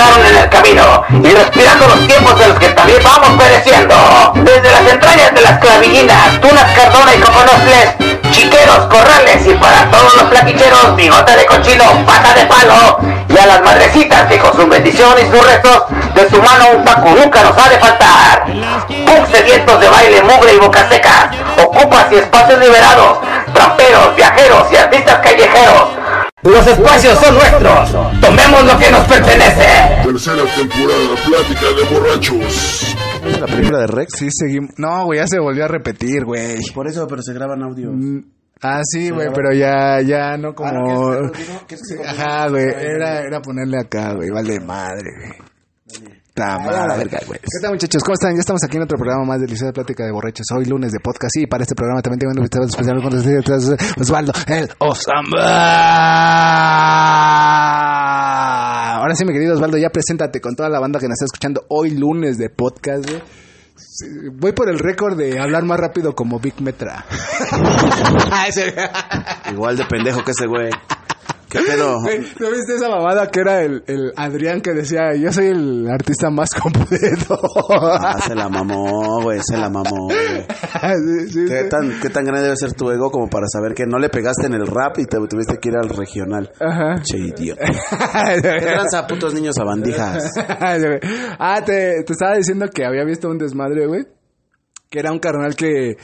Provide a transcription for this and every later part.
en el camino y respirando los tiempos en los que también vamos pereciendo. Desde las entrañas de las clavillinas, tunas cardona y coconofles, chiqueros, corrales y para todos los plaquicheros, bigote de cochino, pata de palo y a las madrecitas que con su bendición y sus restos de su mano un taco nunca nos ha de faltar. Punk sedientos de baile, mugre y boca seca, ocupas y espacios liberados, tramperos, viajeros y artistas callejeros. Los espacios son nuestros, tomemos lo que nos pertenece. Tercera temporada, plática de borrachos. ¿Es la película de Rex? Sí, seguimos. No, güey, ya se volvió a repetir, güey. Por eso, pero se graban audios. Mm, Ah, sí, güey, pero ya, ya no como... Ahora, ¿quieres que te lo diga? ¿Quieres que te Ajá, güey, era, era ponerle acá, güey, vale madre, güey. Ta madre, güey. ¿Qué tal, muchachos? ¿Cómo están? Ya estamos aquí en otro programa más deliciosa plática de borrachos. Hoy lunes de podcast y para este programa también tengo un invitado especial con Osvaldo, el Osamba. Ahora sí, mi querido Osvaldo, ya preséntate con toda la banda que nos está escuchando hoy lunes de podcast, güey. Voy por el récord de hablar más rápido como Big Metra. Igual de pendejo que ese güey. ¿Qué pedo? ¿No viste esa mamada que era el, el Adrián que decía, yo soy el artista más completo? Ah, se la mamó, güey, se la mamó, güey. Sí, sí, ¿Qué sí. tan, ¿Qué tan grande debe ser tu ego como para saber que no le pegaste en el rap y te tuviste que ir al regional? Ajá. Che, idiota. ¿Qué lanza putos niños a bandijas? ah, te, te estaba diciendo que había visto un desmadre, güey. Que era un carnal que,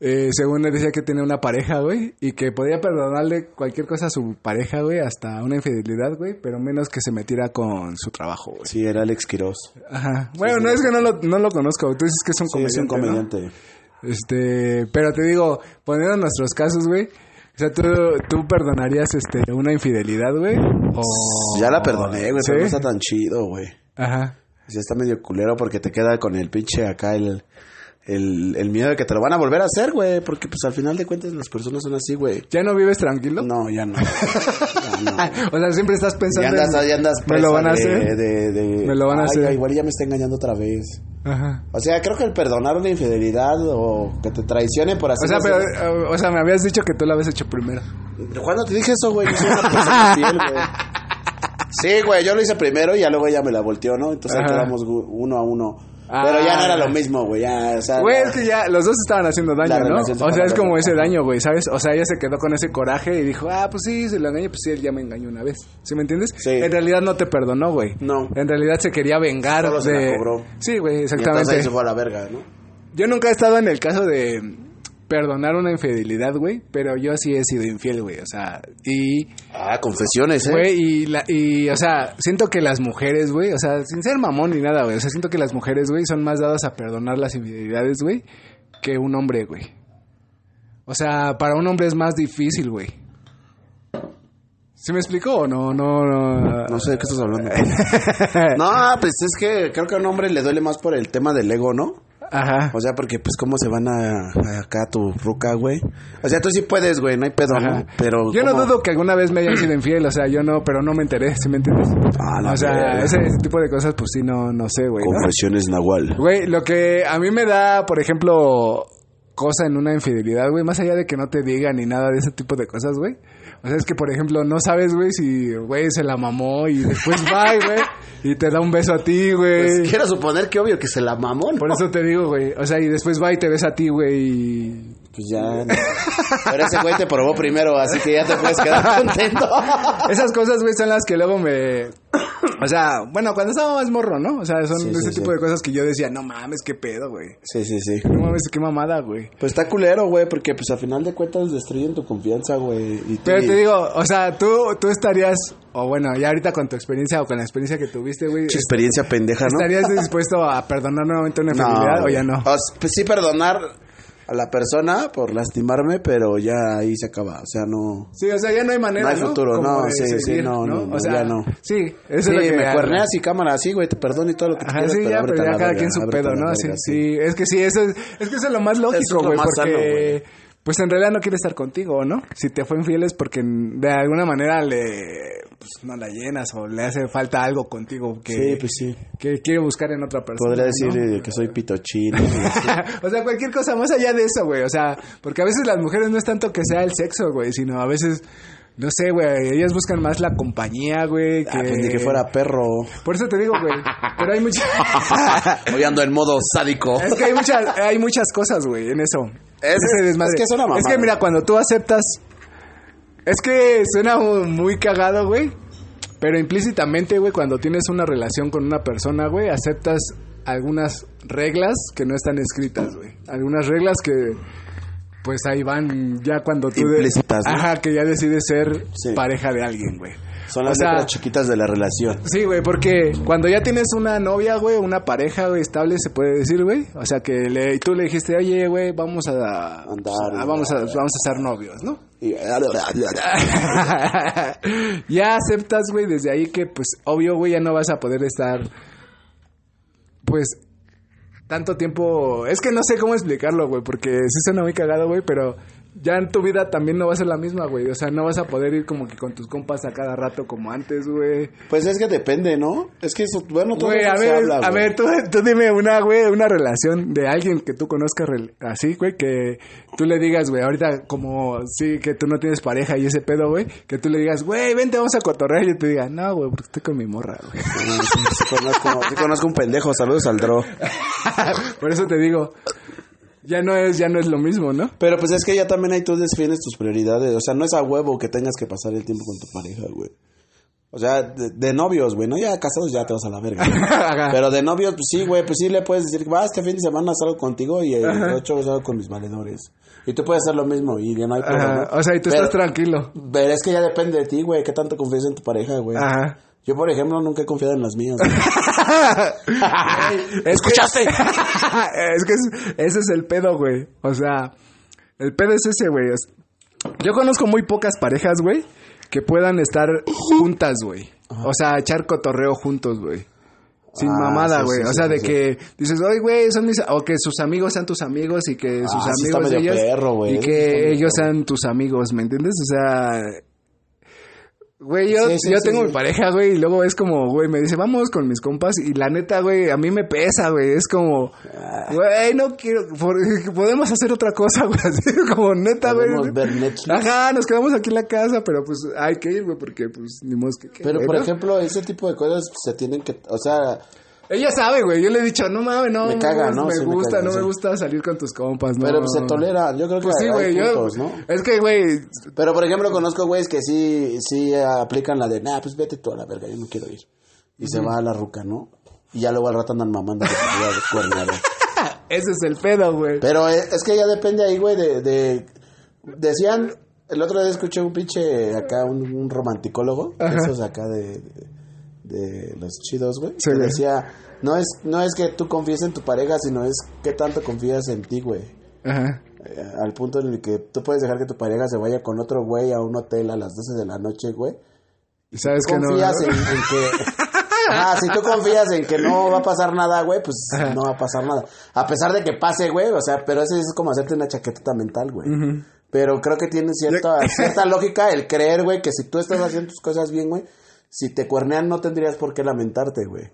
eh, según él decía que tenía una pareja, güey. Y que podía perdonarle cualquier cosa a su pareja, güey. Hasta una infidelidad, güey. Pero menos que se metiera con su trabajo, güey. Sí, era Alex Quiroz. Ajá. Bueno, no es que no lo, no lo conozco. Tú dices que es un Sí, comediante, es un ¿no? comediante. Este, pero te digo, poniendo nuestros casos, güey. O sea, ¿tú, tú perdonarías este, una infidelidad, güey? O... Ya la perdoné, güey, pero no está tan chido, güey. Ajá. Ya está medio culero porque te queda con el pinche acá el, el, el miedo de que te lo van a volver a hacer, güey. Porque pues al final de cuentas las personas son así, güey. ¿Ya no vives tranquilo? No, ya no. Ya no. o sea, siempre estás Ya pensando andas, en... ya andas ¿Me lo van a hacer? De, de- Me lo van a Ay, hacer. Igual ya me está engañando otra vez. Ajá. O sea, creo que el perdonar una infidelidad o que te traicione por así O sea, pero, o sea, me habías dicho que tú lo habías hecho primero. ¿Cuándo te dije eso, güey? Yo soy una persona fiel, güey. Sí, güey, yo lo hice primero y ya luego ella me la volteó, ¿no? Entonces ahí quedamos uno a uno. Ah. Pero ya no era lo mismo, güey. Ya, o sea, Güey, es que ya los dos estaban haciendo daño, ¿no? O sea, es como ese daño, güey, ¿sabes? O sea, ella se quedó con ese coraje y dijo, ah, pues sí, se lo engañé, pues sí, él ya me engañó una vez. ¿Sí me entiendes? Sí. En realidad no te perdonó, güey. No. En realidad se quería vengar Solo se la cobró. Sí, güey, Y entonces exactamente. ahí se fue a la verga, ¿no? Yo nunca he estado en el caso de perdonar una infidelidad, güey, pero yo sí he sido infiel, güey, o sea, y... Ah, confesiones, ¿eh? Güey, y, la, y, o sea, siento que las mujeres, güey, o sea, sin ser mamón ni nada, güey, o sea, siento que las mujeres, güey, son más dadas a perdonar las infidelidades, güey, que un hombre, güey. O sea, para un hombre es más difícil, güey. ¿Sí me explico o no? No, no. No sé de qué estás hablando. no, pues es que creo que a un hombre le duele más por el tema del ego, ¿no? Ajá. O sea, porque pues cómo se van a, a acá a tu ruca, güey. O sea, tú sí puedes, güey, no hay pedo, Ajá. ¿no? Pero yo no dudo que alguna vez me hayan sido infiel, o sea, yo no, pero no me enteré, ¿sí me entiendes? Ah, la o sea, ese, ese tipo de cosas, pues sí, no, no sé, güey. ¿no? Confesiones Nahual. Güey, lo que a mí me da, por ejemplo, cosa en una infidelidad, güey, más allá de que no te digan ni nada de ese tipo de cosas, güey. O sea, es que, por ejemplo, no sabes, güey, si, güey, se la mamó y después va, güey, y te da un beso a ti, güey. Pues quiero suponer que obvio que se la mamó, ¿no? Por eso te digo, güey. O sea, y después va y te besa a ti, güey, y... Pues ya. no. Pero ese güey te probó primero, así que ya te puedes quedar contento. Esas cosas, güey, son las que luego me... O sea, bueno, cuando estaba más morro, ¿no? O sea, son Sí, ese sí, tipo sí. de cosas que yo decía, no mames, qué pedo, güey. Sí, sí, sí. No mames, qué mamada, güey. Pues está culero, güey, porque pues al final de cuentas destruyen tu confianza, güey. y Pero te- digo, o sea, tú, tú estarías, o bueno, ya ahorita con tu experiencia o con la experiencia que tuviste, güey, Pinche experiencia pendeja, ¿no? ¿estarías dispuesto a perdonar nuevamente una infidelidad o ya no? O pues sí perdonar a la persona por lastimarme, pero ya ahí se acaba, o sea, no... Sí, o sea, ya no hay manera, No hay futuro, no, de sí, sí, seguir, no, no, no, o sea, ya no. Sí, eso Sí, es lo que me cuerneas y cámara así, güey, te perdono y todo lo que te quieras, sí, ya, ábrete pero ya cada verga, quien su pedo, ¿no? verga, Sí, sí, es que sí, eso es, es que eso es lo más lógico, güey, porque, sano. Pues en realidad no quiere estar contigo, ¿no? Si te fue infiel es porque de alguna manera le, pues no la llenas o le hace falta algo contigo que, Sí, pues sí. que quiere buscar en otra persona. Podría decir eh, que soy pitochín. o sea, cualquier cosa más allá de eso, güey. O sea, porque a veces las mujeres no es tanto que sea el sexo, güey, sino a veces No sé, güey, ellas buscan más la compañía, güey. Que... Ah, pues ni que fuera perro. Por eso te digo, güey. Pero hay muchas... Hoy ando en modo sádico. es que hay muchas, hay muchas cosas, güey, en eso. Es- que es una mamada. Es que mira, cuando tú aceptas... Es que suena muy cagado, güey. Pero implícitamente, güey, cuando tienes una relación con una persona, güey, aceptas algunas reglas que no están escritas, güey. Algunas reglas que, pues ahí van ya cuando tú... de- Implícitas, ¿no? Ajá, que ya decides ser Sí. pareja de alguien, güey. Son O las sea, letras chiquitas de la relación. Sí, güey, porque cuando ya tienes una novia, güey, una pareja, güey, estable, se puede decir, güey. O sea, que le, y tú le dijiste, oye, güey, vamos a... Andar, a- vamos, a, vamos a ser novios, ¿no? Y- ya aceptas, güey, desde ahí que, pues, obvio, güey, ya no vas a poder estar, pues, tanto tiempo... Es que no sé cómo explicarlo, güey, porque sí suena muy cagado, güey, pero ya en tu vida también no va a ser la misma, güey. O sea, no vas a poder ir como que con tus compas a cada rato como antes, güey. Pues es que depende, ¿no? Es que eso, bueno, todo Güey, a se ver, habla, a güey. ver, tú, tú dime una, güey, una relación de alguien que tú conozcas así, güey, que tú le digas, güey, ahorita como, sí, que tú no tienes pareja y ese pedo, güey, que tú le digas, güey, vente, vamos a cotorrear y yo te diga, no, güey, porque estoy con mi morra, güey. Sí, sí conozco, sí conozco un pendejo, saludos al Dro. Por eso te digo, ya no es, ya no es lo mismo, ¿no? Pero pues es que ya también ahí tú defines tus prioridades. O sea, no es a huevo que tengas que pasar el tiempo con tu pareja, güey. O sea, de, de novios, güey, ¿no? Ya casados ya te vas a la verga. güey. Pero de novios, pues sí, güey, pues sí le puedes decir, va, este fin de semana salgo contigo y el ocho salgo con mis valedores. Y tú puedes hacer lo mismo y ya no hay problema. Ajá, o sea, y tú Pero- estás tranquilo. Pero es que ya depende de ti, güey, qué tanto confías en tu pareja, güey. Ajá. Yo, por ejemplo, nunca he confiado en las mías. güey. ¿Escuchaste? es que es- ese es el pedo, güey. O sea, el pedo es ese, güey. Yo conozco muy pocas parejas, güey, que puedan estar juntas, güey. O sea, echar cotorreo juntos, güey. Sin Ah, mamada, güey. sí, o sea, sí, de que dices, oye, güey, son mis... O que sus amigos sean tus amigos y que sus Ah, sí está amigos de ellos... perro, y que ellos perro. sean tus amigos, ¿me entiendes? O sea... Güey, yo, Sí, sí, yo sí, tengo mi pareja, güey, y luego es como, güey, me dice, vamos con mis compas, y la neta, güey, a mí me pesa, güey, es como, Ah. güey, no quiero, por- podemos hacer otra cosa, güey, así como neta, güey. Ver Netflix. Ajá, nos quedamos aquí en la casa, pero pues hay que ir, güey, porque pues ni modo que... Pero, por ejemplo, ese tipo de cosas se tienen que... O sea, Ella sabe, güey, yo le he dicho, no mames, no, Me caga, ¿no? me Sí, me gusta, caga, no sí. me gusta salir con tus compas, no. pero pues se tolera. Yo creo que Pues sí, güey, yo... ¿no? Es que, güey, Pero, por ejemplo, conozco güeyes que sí, sí aplican la de, nah, pues vete tú a la verga, yo no quiero ir. Y se va a la ruca, ¿no? Y ya luego al rato andan mamando ese es el pedo, güey. Pero eh, es que ya depende ahí, güey, de, de... Decían... El otro día escuché un pinche acá, un, un romanticólogo. Esos acá de... de, de los chidos, güey. Sí, que decía... No es, no es que tú confíes en tu pareja, sino es qué tanto confías en ti, güey. Ajá. Eh, al punto en el que tú puedes dejar que tu pareja se vaya con otro güey a un hotel a las 12 de la noche, güey. Y sabes que no... confías en, en que... Ah, si tú confías en que no va a pasar nada, güey, pues Ajá. no va a pasar nada. A pesar de que pase, güey, o sea, pero eso es como hacerte una chaquetita mental, güey. Pero creo que tiene cierta, cierta lógica el creer, güey, que si tú estás haciendo tus cosas bien, güey, si te cuernean no tendrías por qué lamentarte, güey.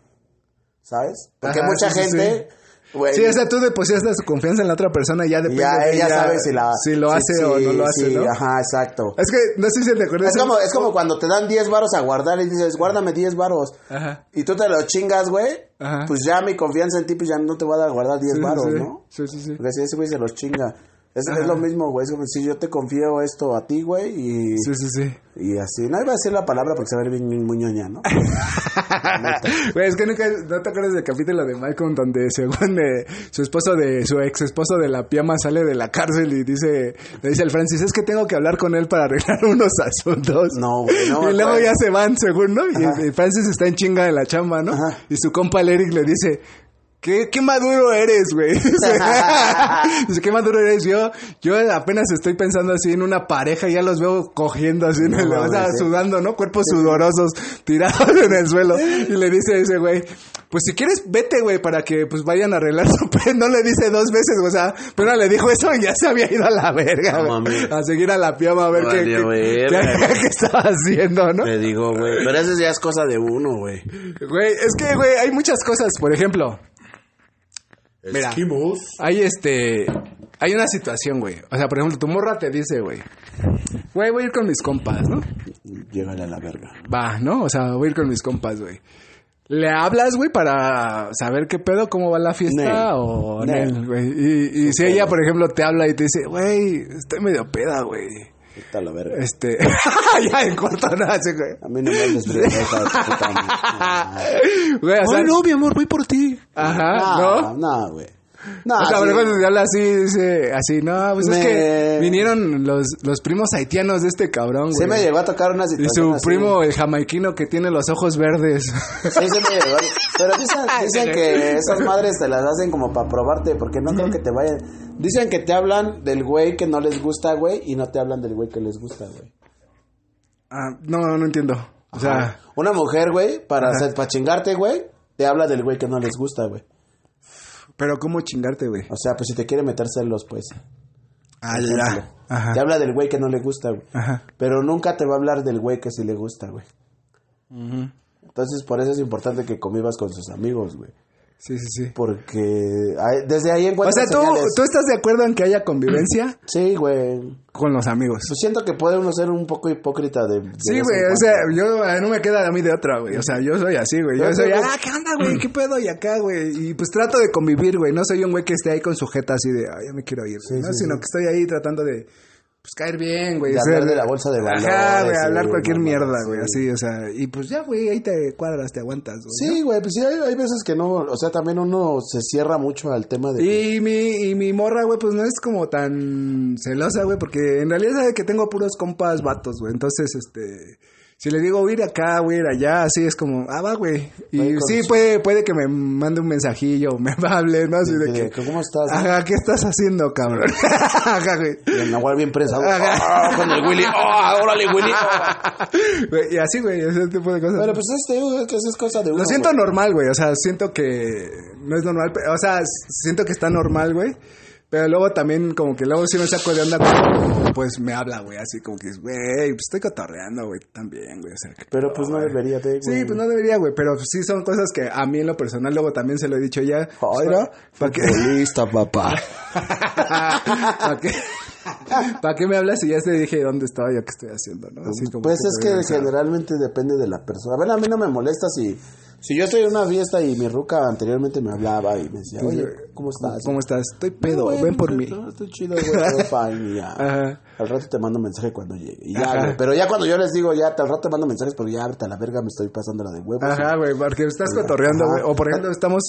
¿Sabes? Porque Ajá, mucha sí, sí, gente, güey... Sí, o sea, tú depositas tu confianza en la otra persona y ya depende ya de ella sabe si la si lo hace sí, o no lo hace, sí, ¿no? Ajá, exacto. Es que no sé si te acuerdas. Es como, es como cuando te dan 10 varos a guardar y dices, guárdame 10 varos. Ajá. Y tú te lo chingas, güey. Ajá. Pues ya mi confianza en ti, pues ya no te voy a dar a guardar 10 Sí, sí, varos, sí. ¿no? Sí, sí, sí. Porque si ese güey se los chinga. Es, es lo mismo, güey. Es como si yo te confío esto a ti, güey, y, Sí, sí, sí. y así. No iba a decir la palabra porque se va a ver bien muy ñoña, ¿no? Güey, es que nunca, no te acuerdas del capítulo de Malcolm donde según eh, su esposo de, su ex esposo de la piama sale de la cárcel y dice, le dice al Francis, es que tengo que hablar con él para arreglar unos asuntos. No, güey, no, y luego güey. ya se van, según, ¿no? Y, y Francis está en chinga de la chamba, ¿no? Ajá. Y su compa el Eric le dice, ¿Qué, qué maduro eres, güey? ¿qué maduro eres? Yo, yo apenas estoy pensando así en una pareja, ya los veo cogiendo así, en el- o sea, sí. sudando, ¿no? Cuerpos sudorosos, tirados en el suelo. Y le dice ese güey, pues si quieres, vete, güey, para que pues vayan a arreglar su pe-". No le dice dos veces, o sea, pero le dijo eso y ya se había ido a la verga, No. A seguir a la piama a ver qué, qué, qué- qué estaba haciendo, ¿no? Te digo, güey. Pero eso ya es cosa de uno, güey. Güey, es que, güey, hay muchas cosas, por ejemplo. Mira. Hay este. hay una situación, güey. O sea, por ejemplo, tu morra te dice, güey, güey, voy a ir con mis compas, ¿no? Llégale a la verga. Va, ¿no? O sea, voy a ir con mis compas, güey. ¿Le hablas, güey, para saber qué pedo, cómo va la fiesta Nel. o Nel. Güey? Y, y si ella, por ejemplo, te habla y te dice, güey, estoy medio peda, güey. A la verga. Este, ya en corto, así, güey. A mí no me hables de puta. Güey, no, mi amor, voy por ti. Ajá, ¿no? No, güey. No, o sea, sí. habla así, dice, así, no, pues es que vinieron los, los primos haitianos de este cabrón, güey. Sí me llegó a tocar una Y situación su así. primo, el jamaiquino que tiene los ojos verdes. Sí, sí me llegó. Pero dicen, dicen que esas madres te las hacen como para probarte, porque no creo que te vayan. Dicen que te hablan del güey que no les gusta, güey, y no te hablan del güey que les gusta, güey. Ah, no, no entiendo. O sea, Una mujer, güey, para, hacer, para chingarte, güey, te habla del güey que no les gusta, güey. Pero ¿cómo chingarte, güey? O sea, pues si te quiere meter celos, pues. Ah, ya. Ajá. Te habla del güey que no le gusta, güey. Ajá. Pero nunca te va a hablar del güey que sí le gusta, güey. Entonces, por eso es importante que convivas con sus amigos, güey. Sí, sí, sí. Porque desde ahí O encuentras sea, ¿tú, señales. ¿tú estás de acuerdo en que haya convivencia Sí, güey. con los amigos? Pues siento que puede uno ser un poco hipócrita de... de Sí, güey, en o sea, yo eh, no me queda a mí de otra, güey. O sea, yo soy así, güey. Yo Yo soy, ah, ¿qué onda, güey? ¿Qué pedo? Y acá, güey. Y pues trato de convivir, güey. No soy un güey que esté ahí con sujeta así de, ay, ya me quiero ir, sí, Sino sí. que estoy ahí tratando de, pues, caer bien, güey. Ser- hablar de la bolsa de valores, Ajá, güey, hablar cualquier mierda, sí. güey. Así, o sea, y pues ya, güey, ahí te cuadras, te aguantas, güey. Sí, güey, pues sí, hay, hay veces que no... O sea, también uno se cierra mucho al tema de... que- Y mi, y mi morra, güey, pues no es como tan celosa, güey, porque en realidad sabe que tengo puros compas vatos, güey. Entonces, este, si le digo, voy a ir acá, voy a ir allá, así es como, ah, va, güey. Y con sí, su- puede, puede que me mande un mensajillo, me hable, ¿no? Así de que, ¿Cómo estás? no? ajá, ¿qué estás haciendo, cabrón? ajá, güey. Y el Nahual bien presa. Ajá. ¡ah! con el Willy. ¡ah! órale, Willy! Güey, Y así, güey, ese tipo de cosas. Pero pues este, es que eso es cosa de uno. Lo siento güey. normal, güey. O sea, siento que no es normal. pe- O sea, s- siento que está normal, güey. Pero luego también, como que luego sí me saco de onda, pues me habla, güey. Así como que, güey, pues estoy cotorreando, güey, también, güey. O sea, Pero pues no debería de, güey. Sí, pues no debería, güey. Pero sí son cosas que a mí en lo personal, luego también se lo he dicho ya. Ay, ¿no? ¿Para qué? Futbolista, papá. ¿Para qué? ¿Para qué me hablas si ya te dije dónde estaba yo, qué estoy haciendo, no? Así como Pues es que generalmente depende de la persona. A ver, a mí no me molesta si... Si yo estoy en una fiesta y mi ruca anteriormente me hablaba y me decía, oye, ¿cómo estás? ¿Cómo estás? Estoy pedo, güey, ven por pues, mí. no, estoy chido, güey. Ajá. Al rato te mando mensaje cuando llegue. Y ya, güey. Pero ya cuando yo les digo, ya, al rato te mando mensajes porque ya, ahorita la verga me estoy pasando la de huevos. Ajá, güey, porque estás cotorreando, Ajá. güey. O por ejemplo, estamos,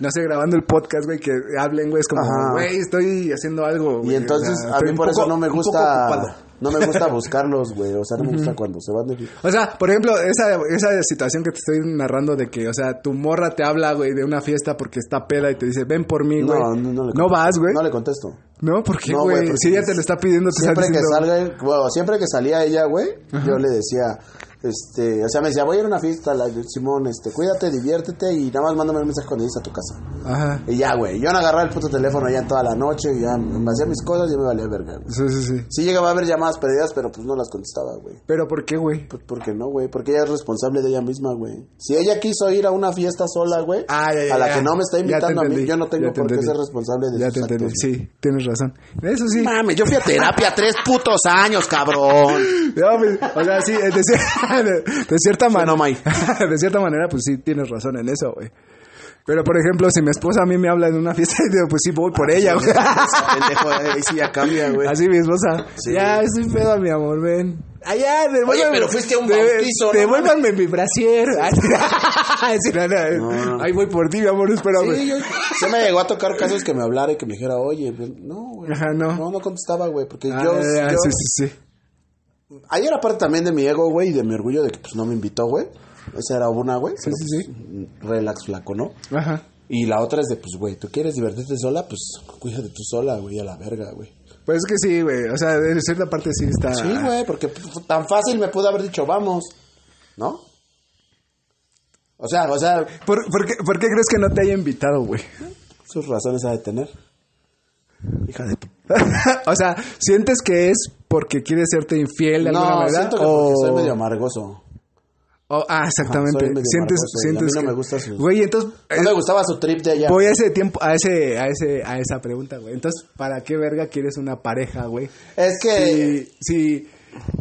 no sé, grabando el podcast, güey, que hablen, güey, es como, güey, estoy haciendo algo. Y entonces, o sea, a mí por eso no me gusta... No me gusta buscarlos, güey. O sea, no me gusta cuando se van de... O sea, por ejemplo, esa, esa situación que te estoy narrando de que, o sea, tu morra te habla, güey, de una fiesta porque está peda y te dice, ven por mí, güey. No, no, no le No vas, güey. No le contesto. No, ¿por qué, güey, si ella te lo está pidiendo, te Siempre que salga, bueno, siempre que salía ella, güey, yo le decía, este, o sea, me decía, voy a ir a una fiesta, la, Simón, este, cuídate, diviértete y nada más mándame un mensaje cuando llegues a tu casa. Ajá. Y ya, güey, yo no agarraba el puto teléfono ya toda la noche, y ya me hacía mis cosas y me valía verga. güey. Sí, sí, sí. Sí llegaba a haber llamadas perdidas, pero pues no las contestaba, güey. Pero ¿por qué, güey? Pues, ¿Por qué no, güey? Porque ella es responsable de ella misma, güey. Si ella quiso ir a una fiesta sola, güey, Ah, ya, ya, a la ya. que no me está invitando a mí, yo no tengo te por qué ser responsable de Ya sus te entendí. actos. Sí, tienes razón. Eso sí. Mames, yo fui a terapia tres putos años, cabrón. No, pues, o sea, sí, de, cier- de- de cierta manera. no, de cierta manera, pues sí, tienes razón en eso, güey. Pero, por ejemplo, si mi esposa a mí me habla en una fiesta, digo, pues sí, voy por ella, güey. Pendejo, ahí sí ya cambia, güey. Así mi esposa. Sí. Ya, estoy pedo, mi amor, ven. Allá, Oye, pero fuiste a un de- bautizo, ¿no? Devuélvanme mi brasier. Sí, no, no, No, no. Ahí voy por ti, mi amor, espérame. Sí, yo, se me llegó a tocar casos que me hablara y que me dijera, oye, pues, no, güey. Ajá, no. No, no contestaba, güey, porque Ah, yo, ya, yo- sí, sí, sí. Ahí era parte también de mi ego, güey, y de mi orgullo de que, pues, no me invitó, güey. Esa era una, güey. Sí, pero, sí, pues, Relax, flaco, ¿no? Ajá. Y la otra es de, pues, güey, ¿tú quieres divertirte sola? Pues, cuídate tú sola, güey, a la verga, güey. Pues es que sí, güey. O sea, de cierta parte sí está. Sí, güey, porque tan fácil me pudo haber dicho, vamos, ¿no? O sea, o sea, ¿Por, por qué, por qué crees que no te haya invitado, güey? sus razones ha de tener. Hija de tu... o sea, ¿sientes que es porque quiere serte infiel de alguna manera? siento que o... porque soy medio amargoso. Oh, ah, exactamente. sientes, y a sientes mí no me gusta su- Güey, entonces No me gustaba su trip de ella. voy a ese tiempo, a ese, a ese, a esa pregunta, güey. Entonces, ¿para qué verga quieres una pareja, güey? Es que, Si, si,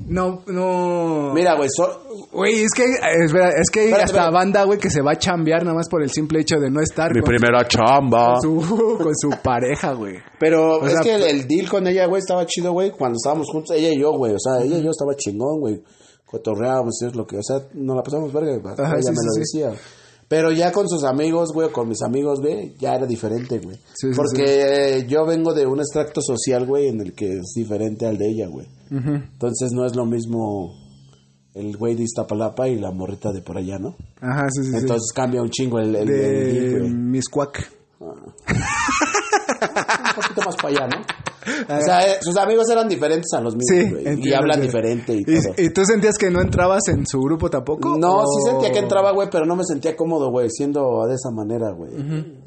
no, no. mira, güey, so- Güey, es que, es, verdad, es que hay Espérate, hasta espérate. banda, güey, que se va a chambear nada más por el simple hecho de no estar con, primera chamba. con su, con su pareja, güey. pero O es sea, que el, el deal con ella, güey, estaba chido, güey, cuando estábamos juntos, ella y yo, güey, o sea, ella y yo estaba chingón, güey, cotorreábamos, y es lo que, o sea, nos la pasamos verga, güey, Ajá, ella sí, me sí, lo sí. Pero ya con sus amigos, güey, o con mis amigos, güey, ya era diferente, güey. Sí, sí, Porque eh, yo vengo de un extracto social, güey, en el que es diferente al de ella, güey. Entonces no es lo mismo el güey de Iztapalapa y la morrita de por allá, ¿no? Ajá, sí, sí, sí. Entonces cambia un chingo el, el, el deal, de güey. Miscuac. un poquito más para allá, ¿no? O sea, eh, sus amigos eran diferentes a los míos, Sí, güey, y hablan diferente y todo. ¿Y, tú sentías que no entrabas en su grupo tampoco? No, o- sí sentía que entraba, güey, pero no me sentía cómodo, güey, siendo de esa manera, güey.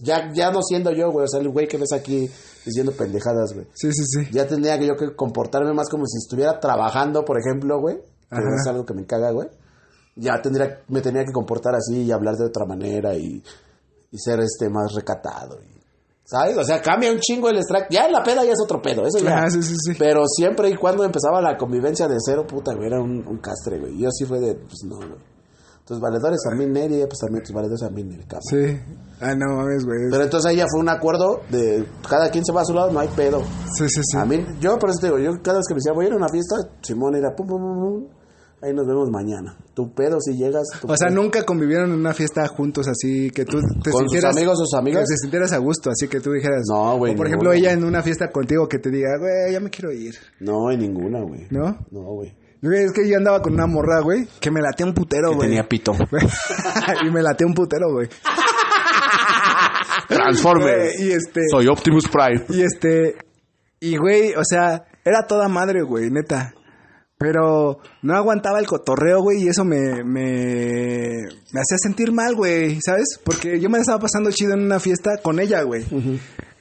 ya, ya no siendo yo, güey, o sea, el güey que ves aquí diciendo pendejadas, güey. Sí, sí, sí. Ya tendría que yo que comportarme más como si estuviera trabajando, por ejemplo, güey. Que Ajá. es algo que me caga, güey. Ya tendría, me tenía que comportar así y hablar de otra manera y, y ser este más recatado. y- ¿Sabes? O sea, cambia un chingo el extract. Ya la peda ya es otro pedo, eso ya. Ajá, sí, sí, sí. Pero siempre y cuando empezaba la convivencia de cero, puta, güey, era un, un castre, güey. Yo sí fue de, pues no, güey. Tus valedores a mí, Neri, pues también tus valedores a mí, Neri, cabrón. Sí. Ah, no mames, güey. Pero entonces ahí ya fue un acuerdo de cada quien se va a su lado, no hay pedo. Sí, sí, sí. A mí, yo por eso te digo, yo cada vez que me decía, voy a ir a una fiesta, Simón era pum, pum, pum, pum, ahí nos vemos mañana. Tu pedo si llegas. tu O sea, nunca convivieron en una fiesta juntos así que tú te ¿Con sus sintieras... amigos o sus amigas? Que te sintieras a gusto, así que tú dijeras... No, güey, O por no, ejemplo, ella en una fiesta contigo que te diga, güey, ya me quiero ir. No, hay ninguna, güey. ¿No? No, güey. Es que yo andaba con una morra, güey, que me latea un putero, güey. pito. Güey. y me latea un putero, güey. Transforme. Y este... Soy Optimus Prime. Y este. Y güey, o sea, era toda madre, güey, neta. Pero no aguantaba el cotorreo, güey, y eso me, me, me hacía sentir mal, güey, ¿sabes? Porque yo me estaba pasando chido en una fiesta con ella, güey.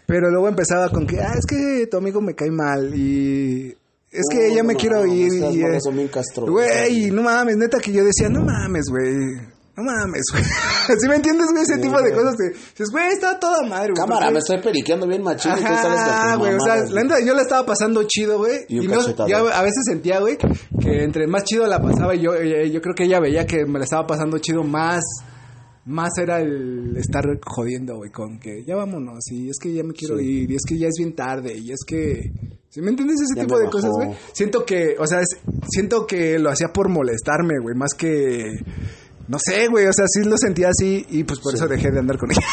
Pero luego empezaba con que, ah, es que tu amigo me cae mal y es que No, ya me no quiero ir. Güey, no mames, neta que yo decía, no mames, güey. No mames, güey. ¿Sí me entiendes, güey? Ese Sí, tipo de cosas dices, güey, está toda madre, güey. Cámara, porque- me estoy periqueando bien machín y tus güey, o sea, la yo la estaba pasando chido, güey. Y un no, ya a veces sentía, güey, que entre más chido la pasaba, yo, eh, yo creo que ella veía que me la estaba pasando chido, más, más era el estar jodiendo, güey, con que ya vámonos, y es que ya me quiero Sí. ir, y es que ya es bien tarde, y es que... ¿Sí me entiendes ese Ya tipo de cosas, güey? Siento que, o sea, es- siento que lo hacía por molestarme, güey, más que... No sé, güey, o sea, sí lo sentía así y pues por eso dejé de andar con ella.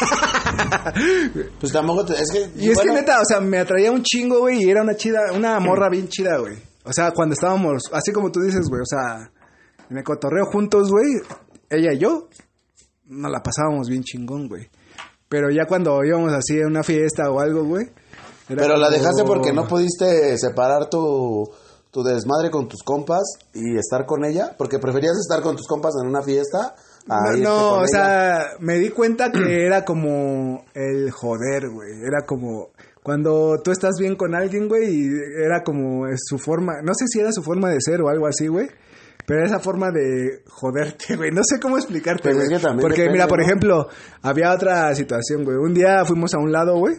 Pues tampoco te, es que. Y es que neta, o sea, me atraía un chingo, güey, y era una chida, una morra bien chida, güey. O sea, cuando estábamos, así como tú dices, güey, o sea, en el cotorreo juntos, güey, ella y yo, nos la pasábamos bien chingón, güey. Pero ya cuando íbamos así a una fiesta o algo, güey. Pero la dejaste porque no pudiste separar tu, tu desmadre con tus compas y estar con ella, porque preferías estar con tus compas en una fiesta. a No, no, con o ella. sea, me di cuenta que era como el joder, güey. Era como cuando tú estás bien con alguien, güey, y era como su forma, no sé si era su forma de ser o algo así, güey. Pero esa forma de joderte, güey. No sé cómo explicarte, Pues es güey. que también Porque, depende, mira, por ¿no? ejemplo, había otra situación, güey. Un día fuimos a un lado, güey.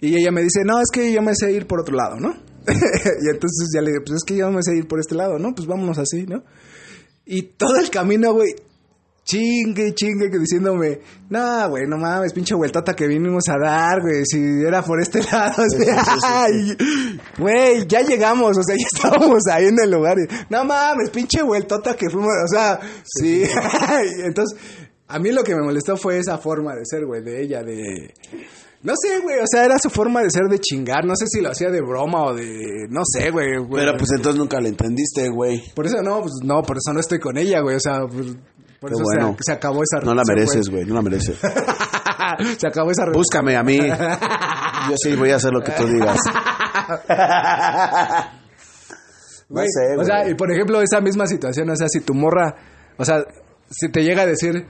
Y ella me dice, no, es que yo me sé ir por otro lado, ¿no? y entonces ya le digo, pues es que yo me sé ir por este lado, ¿no? Pues vámonos así, ¿no? Y todo el camino, güey, chingue, chingue, que diciéndome, no, güey, no mames, pinche vueltota que vinimos a dar, güey, si era por este lado, güey, ya llegamos, o sea, ya estábamos ahí en el lugar, y, no mames, pinche vueltota que fuimos, o sea, sí, entonces, a mí lo que me molestó fue esa forma de ser, güey, de ella, de... No sé, güey, o sea, era su forma de ser de chingar, no sé si lo hacía de broma o de... No sé, güey. güey. Pero pues entonces nunca le entendiste, güey. Por eso no, pues no, por eso no estoy con ella, güey. O sea, por, por Qué eso bueno. se, se acabó esa No la relación, mereces, güey, no la mereces. se acabó esa relación. Búscame a mí. Yo sí voy a hacer lo que tú digas. no sé, güey. O sea, y por ejemplo, esa misma situación, o sea, si tu morra, o sea, si te llega a decir,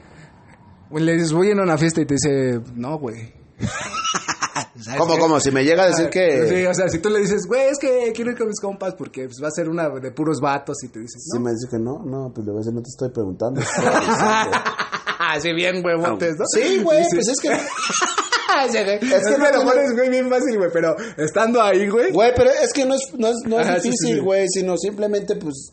le dices, voy a ir a una fiesta y te dice, no, güey. ¿sabes ¿Cómo, qué? cómo? Si me llega a decir Ah, que... Sí, o sea, si tú le dices, güey, es que quiero ir con mis compas porque pues, va a ser una de puros vatos y te dices, Si ¿no? me dice que no, no, pues le voy a decir, no te estoy preguntando. Así bien, huevotes, ¿no? Sí, güey, Sí, pues es que... Es que me lo pones, güey, bien fácil, güey, pero estando ahí, güey. Güey, pero es que no es, no es, no es Ajá, sí, sí, difícil, sí. güey, sino simplemente, pues,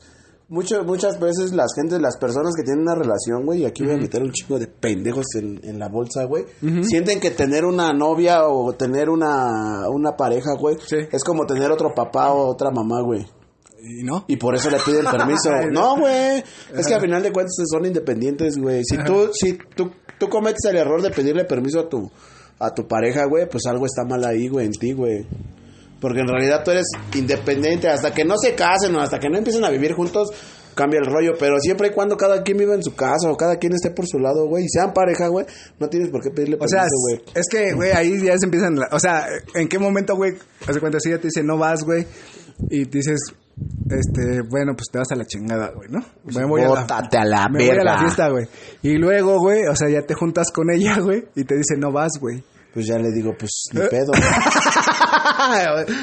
mucho, muchas veces las gentes, las personas que tienen una relación, güey, y aquí voy a meter un chico de pendejos en, en la bolsa, güey, sienten que tener una novia o tener una, una pareja, güey, Sí. es como tener otro papá o otra mamá, güey. Y no. Y por eso le piden permiso. No, güey. Es que al final de cuentas son independientes, güey. Si tú, si tú, tú cometes el error de pedirle permiso a tu, a tu pareja, güey, pues algo está mal ahí, güey, en ti, güey. Porque en realidad tú eres independiente. Hasta que no se casen o hasta que no empiecen a vivir juntos, cambia el rollo. Pero siempre y cuando cada quien viva en su casa o cada quien esté por su lado, güey, y sean pareja, güey, no tienes por qué pedirle O permiso, sea, güey. es que, güey, ahí ya se empiezan. la- o sea, ¿en qué momento, güey? Hace cuenta, si ella te dice no vas, güey, y dices, este, bueno, pues te vas a la chingada, güey, ¿no? Me voy a la, a la me voy a la fiesta, güey. Y luego, güey, o sea, ya te juntas con ella, güey, y te dice no vas, güey. Pues ya le digo, pues ni pedo.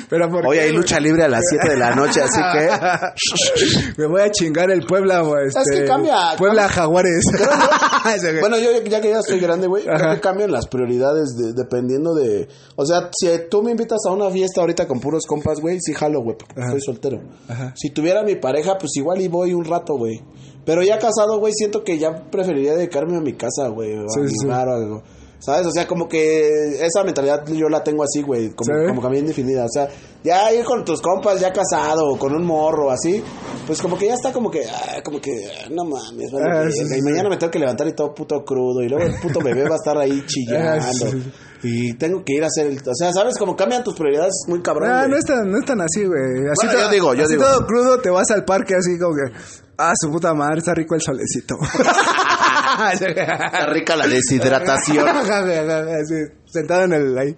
Pero ¿por Hoy qué, hay güey? lucha libre a las 7 de la noche, así que. Me voy a chingar el Puebla, güey. Es que este, cambia- Puebla Jaguares. Bueno, yo ya que ya estoy grande, güey, creo Ajá. que cambian las prioridades de- dependiendo de... O sea, si tú me invitas a una fiesta ahorita con puros compas, güey, sí jalo, güey, porque estoy soltero. Ajá. Si tuviera mi pareja, pues igual y voy un rato, güey. Pero ya casado, güey, siento que ya preferiría dedicarme a mi casa, güey, o Sí, a sí. mi hogar o algo. ¿Sabes? O sea, como que esa mentalidad yo la tengo así, güey, como, Sí. como que bien definida. O sea, ya ir con tus compas, ya casado, o con un morro, así, pues como que ya está como que, ah, como que, ah, no mames, vale Ah, sí, sí, y mañana me tengo que levantar y todo puto crudo, y luego el puto bebé va a estar ahí chillando. Ah, sí. Y tengo que ir a hacer el... O sea, ¿sabes? Como cambian tus prioridades muy cabrón, No, güey. no es tan, no es tan así, güey. Así Bueno, yo digo, yo así digo. todo crudo, te vas al parque así como que... Ah, su puta madre, está rico el solecito. Está rica la deshidratación. Sentado en el... Ahí.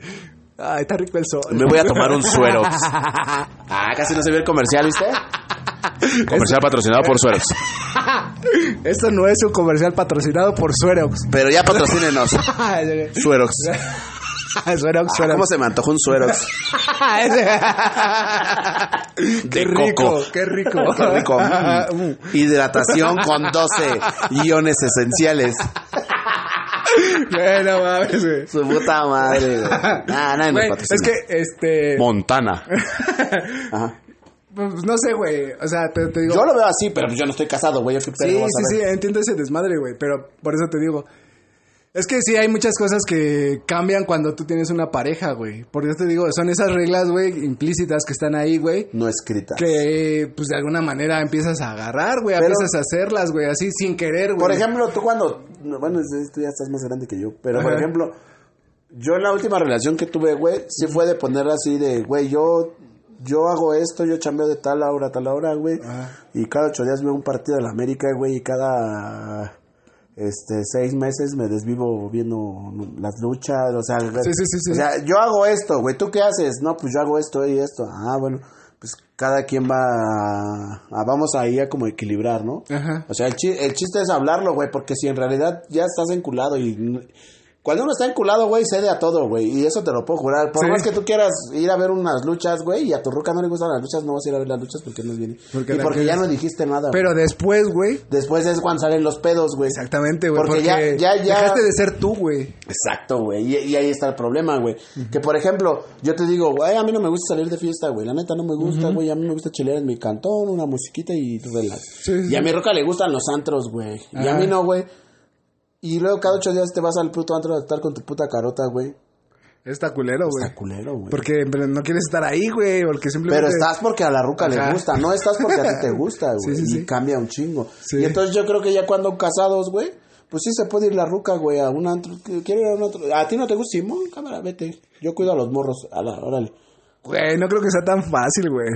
Ay, está rico el sol. Me voy a tomar un Suerox. Ah, casi no se ve el comercial, ¿viste? Comercial patrocinado por Suerox. Esto no es un comercial patrocinado por Suerox. Pero ya patrocínenos. Suerox. Suerox, Ah, Suerox. ¿Cómo se me antojó un Suerox? qué De rico, coco. qué rico. Qué rico. Mm. Hidratación con 12 iones esenciales. Bueno, mames, güey. Su puta madre, güey. Ah, nadie me Güey, patrocina. es que, este... Montana. Ajá. Pues no sé, güey. O sea, te, te digo... Yo lo veo así, pero pues yo no estoy casado, güey. Qué Sí, sí, sí, entiendo ese desmadre, güey, pero por eso te digo. Es que sí hay muchas cosas que cambian cuando tú tienes una pareja, güey. Por eso te digo, son esas reglas, güey, implícitas que están ahí, güey. No escrita. Que, pues, de alguna manera empiezas a agarrar, güey. Pero- Empiezas a hacerlas, güey, así sin querer, güey. Por ejemplo, tú cuando... Bueno, tú ya estás más grande que yo. Pero, por ejemplo, yo en la última relación que tuve, güey, sí fue de poner así de, güey, yo... Yo hago esto, yo chambeo de tal hora a tal hora, güey. Y cada ocho días veo un partido de la América, güey. Y cada este seis meses me desvivo viendo las luchas. O sea, Sí, sí, sí, sí. o sea, yo hago esto, güey. ¿Tú qué haces? No, pues yo hago esto y esto. Ah, bueno. Pues cada quien va a, a- vamos ahí a como equilibrar, ¿no? Ajá. O sea, el, chi- el chiste es hablarlo, güey, porque si en realidad ya estás enculado y... Cuando uno está enculado, güey, cede a todo, güey, y eso te lo puedo jurar. Por Sí. más que tú quieras ir a ver unas luchas, güey, y a tu ruca no le gustan las luchas, no vas a ir a ver las luchas porque no viene. Porque y porque que- ya no dijiste nada. güey. Pero después, güey. Después es cuando salen los pedos, güey. Exactamente, güey. Porque Porque, ya- ya- ya- dejaste de ser tú, güey. Exacto, güey. Y, y ahí está el problema, güey. Que por ejemplo, yo te digo, güey, a mí no me gusta salir de fiesta, güey. La neta no me gusta, güey. A mí me gusta chilear en mi cantón, una musiquita y relax. Sí, sí. Y a mi roca le gustan los antros, güey. Y a mí no, güey. Y luego cada ocho días te vas al puto antro a estar con tu puta carota, güey. Está culero, güey. Está culero, güey. Porque no quieres estar ahí, güey. Porque simplemente. Pero estás porque a la ruca le gusta, no estás porque a ti te gusta, güey. Sí, sí, y sí. cambia un chingo. Sí. Y entonces yo creo que ya cuando casados, güey, pues sí se puede ir la ruca, güey, a un antro. ¿Quiere ir a un antro? ¿A ti no te gusta? Simón, cámara, vete. Yo cuido a los morros. A la, órale. Güey, no creo que sea tan fácil, güey.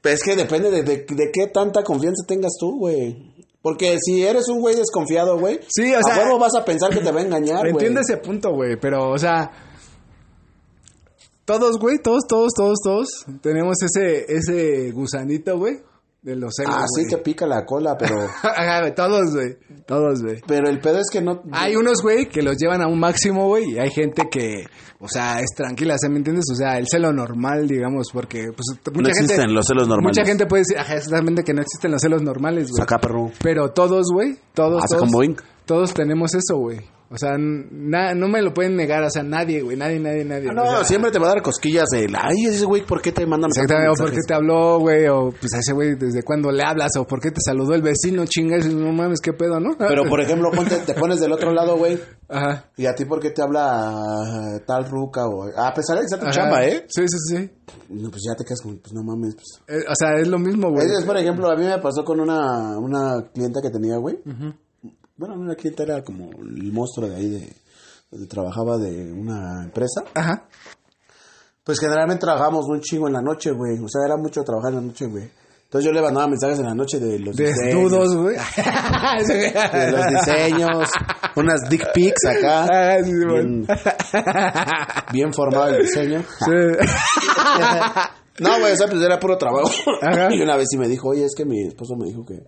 Pues es que depende de, de, de qué tanta confianza tengas tú, güey. Porque si eres un güey desconfiado, güey, Sí, o a sea- huevo vas a pensar que te va a engañar, güey. Entiendo ese punto, güey, pero, o sea, todos, güey, todos, todos, todos, todos tenemos ese, ese gusanito, güey, De los celos, Ah, sí que pica la cola, pero... Ajá, güey, todos, güey. Todos, güey. pero el pedo es que no... Hay unos, güey, que los llevan a un máximo, güey, y hay gente que, o sea, es tranquila, ¿se me entiendes? O sea, el celo normal, digamos, porque, pues, mucha gente... existen los celos normales. Mucha gente puede decir, ajá, exactamente que no existen los celos normales, güey. Saca, perro. Pero todos, güey, todos, Hasta todos, todos tenemos eso, güey. O sea, na- no me lo pueden negar, o sea, nadie, güey, nadie, nadie, nadie. Ah, no, o sea, siempre te va a dar cosquillas el... Ay, ese güey, ¿por qué te mandan Exactamente, o por qué te habló, güey, o pues a ese güey, desde cuándo le hablas, o por qué te saludó el vecino, chingas, no mames, qué pedo, ¿no? Pero, por ejemplo, ponte- te pones del otro lado, güey, Ajá. y a ti por qué te habla tal ruca o... A pesar de que sea tu Ajá. chamba, ¿eh? Sí, sí, sí. No, pues ya te quedas como, pues no mames, pues... Eh, o sea, es lo mismo, güey. Es, por ejemplo, a mí me pasó con una, una clienta que tenía, güey. Bueno, una clienta era como el monstruo de ahí, de donde trabajaba de una empresa. Ajá. Pues generalmente trabajábamos un chingo en la noche, güey. O sea, era mucho trabajar en la noche, güey. Entonces yo le mandaba mensajes en la noche de los Desnudos, güey. de los diseños, unas dick pics acá. Ah, sí, sí, Bien, bien formado el diseño. Sí. No, güey, o sea, pues era puro trabajo. Ajá. Y una vez sí me dijo, oye, es que mi esposo me dijo que,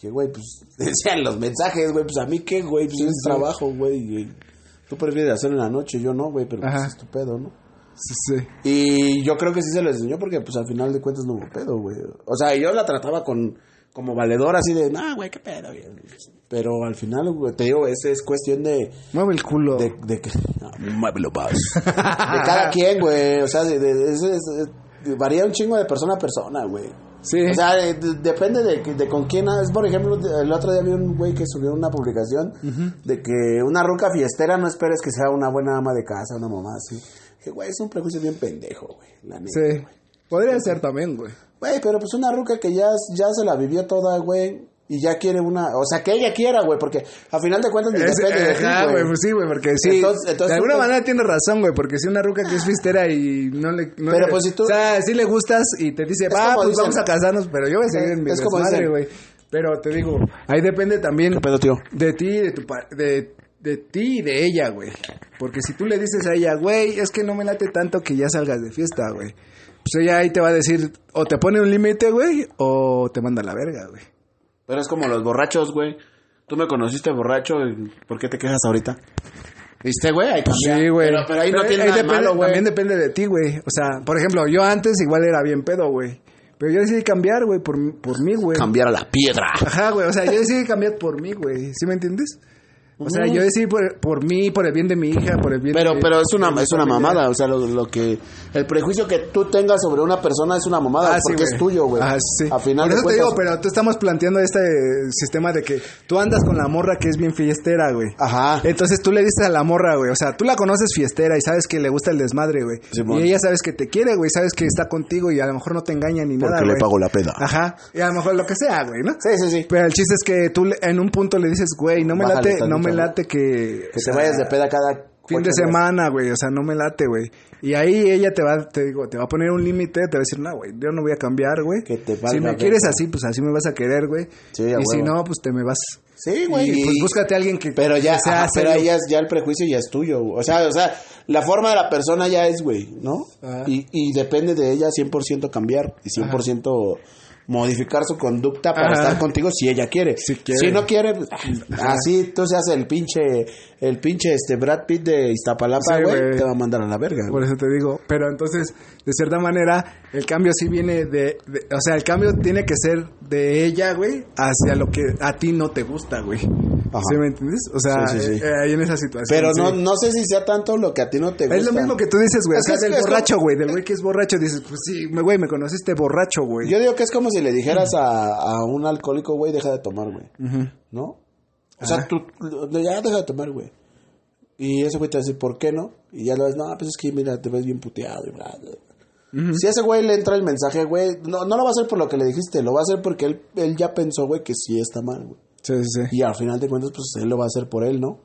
que güey, pues decían los mensajes, güey, pues a mí qué, güey, pues es trabajo, güey. Tú prefieres hacerlo en la noche, yo no, güey, pero pues es tu pedo, ¿no? Sí, sí. Y yo creo que sí se lo enseñó porque, pues al final de cuentas no hubo pedo, güey. O sea, yo la trataba con como valedora, así de, no, güey, qué pedo, güey. Pero al final, güey, te digo, es, es cuestión de, Mueve el culo. de, de que no, muévelo más. de cada quien, güey. O sea, de, de- varía un chingo de persona a persona, güey. Sí. O sea, de- de- depende de, de con quién. Es por ejemplo, el otro día vi un güey que subió una publicación de que una ruca fiestera no esperes que sea una buena ama de casa, una mamá así. Que, güey, es un prejuicio bien pendejo, güey. La neta. sí. Podría ser también, güey. Güey, pero pues una ruca que ya, ya se la vivió toda, güey. Y ya quiere una. O sea, que ella quiera, güey. Porque a final de cuentas ni Es- depende de ti, güey. pues sí, güey, porque sí. Entonces- entonces de alguna manera tienes razón, güey, porque si una ruca que es fiestera y no le. no Pero le- pues si tú- O sea, si le gustas y te dice, va, pues dicen- vamos a casarnos, pero yo voy a seguir en mi Es como dicen- güey. Pero te digo, ahí depende también. ¿Qué pedo, tío? De ti, de tu de, de ti y de ella, güey. Porque si tú le dices a ella, güey, es que no me late tanto que ya salgas de fiesta, güey. Pues ella ahí te va a decir, o te pone un límite, güey, o te manda a la verga, güey. Pero es como los borrachos, güey. Tú me conociste borracho, y ¿por qué te quejas ahorita? ¿Viste, güey? Ahí cambia. Sí, güey. Pero, pero ahí no tiene nada depende, malo, güey. También depende de ti, güey. O sea, por ejemplo, yo antes igual era bien pedo, güey. Pero yo decidí cambiar, güey, por, por mí, güey. Cambiar a la piedra. Ajá, güey. O sea, yo decidí cambiar por mí, güey. ¿Sí me entiendes? O sea, yo decidí por, por mí, por el bien de mi hija, por el bien Pero, de... pero es una, es una familia. mamada, o sea, lo, lo que... El prejuicio que tú tengas sobre una persona es una mamada, Ah, sí, porque es tuyo, güey. Ah, sí. A final Por eso te digo, pero tú estamos planteando este sistema de que tú andas con la morra que es bien fiestera, güey. Ajá. Entonces tú le dices a la morra, güey. O sea, tú la conoces fiestera y sabes que le gusta el desmadre, güey. Simón. y ella sabes que te quiere, güey. Sabes que está contigo y a lo mejor no te engaña ni nada, Porque le pago la peda. Ajá. Y a lo mejor lo que sea, güey, ¿no? Sí, sí, sí. Pero el chiste es que tú en un punto le dices, güey, no me Bájale late, no tantito, me late que... Que te vayas de peda cada... Fin de semana, güey, o sea, no me late, güey. Y ahí ella te va, te digo, te va a poner un límite, te va a decir, no, güey, yo no voy a cambiar, güey. Que te Si valga me quieres así, pues así me vas a querer, güey. Sí, y si no, pues te me vas. Sí, güey. Y, y- pues búscate a alguien que Pero ya, que sea ajá, pero ahí ya, es- ya el prejuicio ya es tuyo. güey. O sea, o sea, la forma de la persona ya es, güey, ¿no? Ajá. Y, y depende de ella 100% cambiar y 100% modificar su conducta para Ajá. estar contigo si ella quiere. Si quiere. Si no quiere, pues, así tú seas el pinche, el pinche este Brad Pitt de Iztapalapa, güey, te va a mandar a la verga. Por eso te digo. Pero entonces, de cierta manera, el cambio sí viene de, de- O sea, el cambio tiene que ser de ella, güey, hacia lo que a ti no te gusta, güey. Ajá. ¿Sí me entiendes? O sea, Sí, sí, sí. eh, ahí en esa situación. Pero no, no sé si sea tanto lo que a ti no te gusta. Es lo mismo que tú dices, güey. O sea, del borracho, güey. Del güey que es borracho. Dices, pues sí, güey, me conociste borracho, güey. Yo digo que es como si le dijeras a, a un alcohólico, güey, deja de tomar, güey. ¿No? O sea, tú ya deja de tomar, güey. Y ese güey te va a decir, ¿por qué no? Y ya lo ves, no, pues es que mira, te ves bien puteado y bla, bla, bla". Si a ese güey le entra el mensaje, güey, no, no lo va a hacer por lo que le dijiste, lo va a hacer porque él, él ya pensó, güey, que sí está mal, güey. Sí, sí, sí. Y al final de cuentas, pues él lo va a hacer por él, ¿no?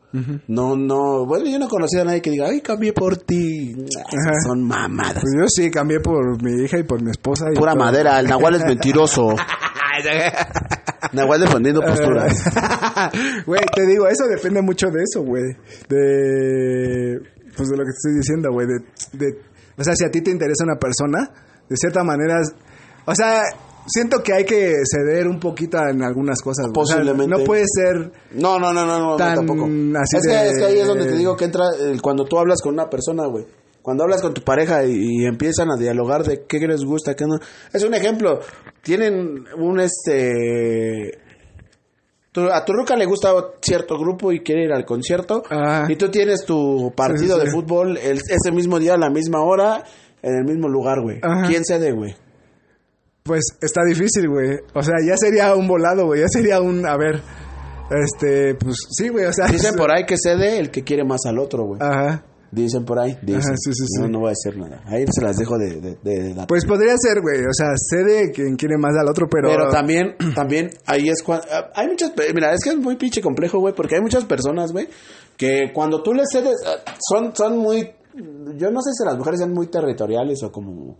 No, no, bueno, yo no he conocido a nadie que diga, ay, cambié por ti. Son mamadas. Pues yo sí cambié por mi hija y por mi esposa. y Pura todo. madera, el Nahual es mentiroso. Nahual defendiendo posturas. Güey, te digo, eso depende mucho de eso, güey. De. Pues de lo que te estoy diciendo, güey. De, de, o sea, si a ti te interesa una persona, de cierta manera. O sea, siento que hay que ceder un poquito en algunas cosas. güey. O sea, Posiblemente. no puede ser... No, no, no, no, no, Tan tampoco. así es, de- que, es que ahí es donde te digo que entra el- cuando tú hablas con una persona, güey. Cuando hablas con tu pareja y, y empiezan a dialogar de qué les gusta, qué no. Es un ejemplo. Tienen un este. tu- a tu ruca le gusta cierto grupo y quiere ir al concierto. Ajá. Y tú tienes tu partido Sí, sí, de fútbol el- ese mismo día, a la misma hora, en el mismo lugar, güey. ¿Quién cede, güey? Pues está difícil, güey. O sea, ya sería un volado, güey. Ya sería un... A ver... Este, pues sí, güey. O sea... Dicen por ahí que cede el que quiere más al otro, güey. Ajá. Dicen por ahí. Dicen. Ajá, sí, sí, No, sí. no voy a decir nada. Ahí se las dejo de, de, de- de dato. Pues podría ser, güey. O sea, sé de quien quiere más al otro, pero... Pero también, también, ahí es cuando... Hay muchas... pe- Mira, es que es muy pinche complejo, güey, porque hay muchas personas, güey, que cuando tú les cedes... ah, Son, son muy... Yo no sé si las mujeres sean muy territoriales o como...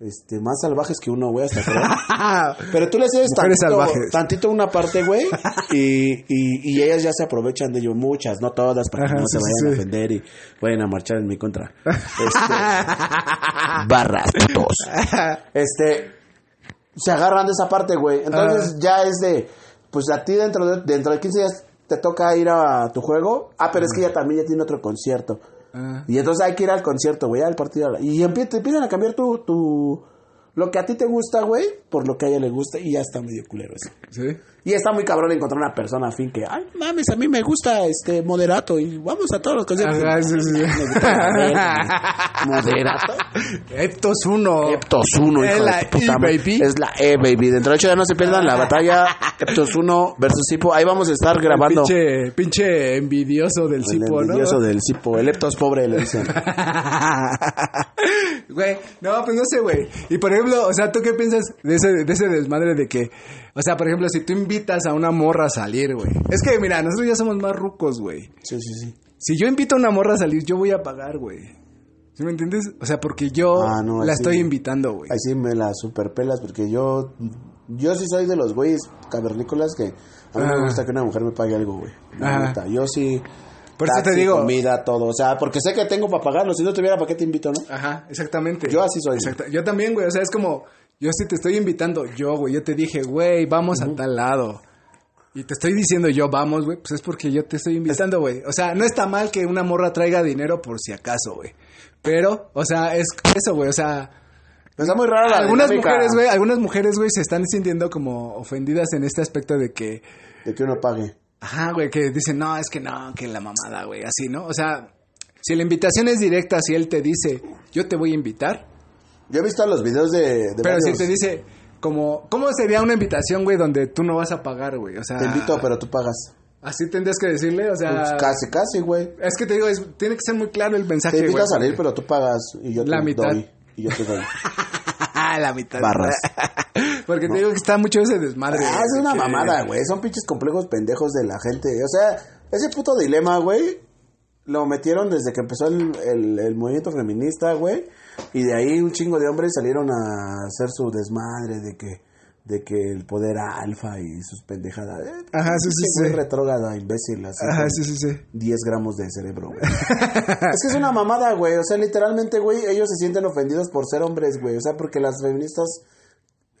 Este, más salvajes que uno, güey, hasta creo. Pero tú le cedes tantito, salvajes. tantito una parte, güey, y, y, y ellas ya se aprovechan de ello, muchas, no todas, para que Ajá, no sí, se sí, vayan a ofender y vayan a marchar en mi contra. Este, barras, putos. Este, se agarran de esa parte, güey. Entonces ya es de, pues a ti dentro de, dentro de 15 días te toca ir a tu juego. Ah, pero es que ella también ya tiene otro concierto. Ah. Y entonces hay que ir al concierto, güey, al partido. Y te empiezan a cambiar tu, tu, lo que a ti te gusta, güey, por lo que a ella le gusta y ya está medio culero eso. Sí. Y está muy cabrón encontrar una persona afín que, ay, mames, a mí me gusta este moderato y vamos a todos los conciertos. Ajá, sí, sí, moderato. Eptos 1. Eptos 1, Es hijo la de puta E, baby. Es la E, baby. Dentro de ocho ya no se pierdan la batalla Eptos 1 versus Sipo. Ahí vamos a estar grabando. Pinche, pinche envidioso del El cipo, ¿no? envidioso del Sipo. El Eptos pobre, le dicen. Güey, no, pues no sé, güey. Y por ejemplo, o sea, ¿tú qué piensas de ese, de ese desmadre de que, o sea, por ejemplo, si tú invitas a una morra a salir, güey. Es que, mira, nosotros ya somos más rucos, güey. Sí, sí, sí. Si yo invito a una morra a salir, yo voy a pagar, güey. ¿Sí me entiendes? O sea, porque yo Ah, no, la estoy invitando, güey. Ahí sí me la superpelas porque yo, yo sí soy de los güeyes cavernícolas que a mí Ah. me gusta que una mujer me pague algo, güey. Neta, Yo sí. Por eso te digo- Comida, todo. O sea, porque sé que tengo para pagarlo. Si no tuviera, ¿para qué te invito, no? Ajá, exactamente. Yo así soy. Exacta- Yo también, güey. O sea, es como, yo sí te estoy invitando, yo, güey. Yo te dije, güey, vamos a tal lado. Y te estoy diciendo yo, vamos, güey. Pues es porque yo te estoy invitando, güey. O sea, no está mal que una morra traiga dinero por si acaso, güey. Pero, o sea, es eso, güey. O sea, Está muy rara la algunas dinámica mujeres, güey, algunas mujeres, güey, se están sintiendo como ofendidas en este aspecto de que, De que uno pague. ajá, güey, que dicen, no, es que no, que la mamada, güey, así, ¿no? O sea, si la invitación es directa, si él te dice, yo te voy a invitar, Yo he visto los videos de. de Pero si te dice, como, ¿cómo sería una invitación, güey, donde tú no vas a pagar, güey? O sea, Te invito, pero tú pagas. así tendrías que decirle, o sea, Pues casi, casi, güey. es que te digo, es- tiene que ser muy claro el mensaje, Te invito a salir, pero tú pagas y yo te La mitad. doy. Y yo te doy. la mitad. Barras. Porque te digo que está mucho ese desmadre. Ah, es una que- mamada, güey. Son pinches complejos pendejos de la gente. O sea, ese puto dilema, güey, lo metieron desde que empezó el, el- el movimiento feminista, güey. Y de ahí un chingo de hombres salieron a hacer su desmadre de que de que el poder alfa y sus pendejadas. Eh, Ajá, sí, sí, sí. retrógrada, imbécil, así. Ajá, sí, sí, sí. 10 gramos de cerebro, güey. es que es una mamada, güey. O sea, literalmente, güey, ellos se sienten ofendidos por ser hombres, güey. O sea, porque las feministas,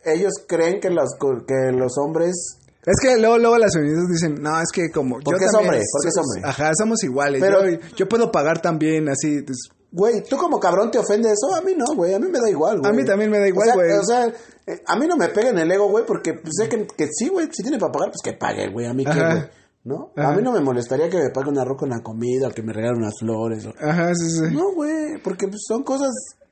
ellos creen que los, que los hombres Es que luego, luego las feministas dicen, no, es que como... Porque es hombre, porque es hombre. Ajá, somos iguales. Pero- yo, yo puedo pagar también así. pues, Güey, tú como cabrón te ofende eso, a mí no, güey, a mí me da igual, güey. A mí también me da igual, O sea, güey. O sea, eh, a mí no me pega en el ego, güey, porque pues, sé que, que sí, güey, si tiene para pagar, pues que pague, güey, a mí qué, güey, ¿no? Ajá. A mí no me molestaría que me pague un arroz con la comida, o que me regalen unas flores, o... Ajá, sí, sí. No, güey, porque pues, son cosas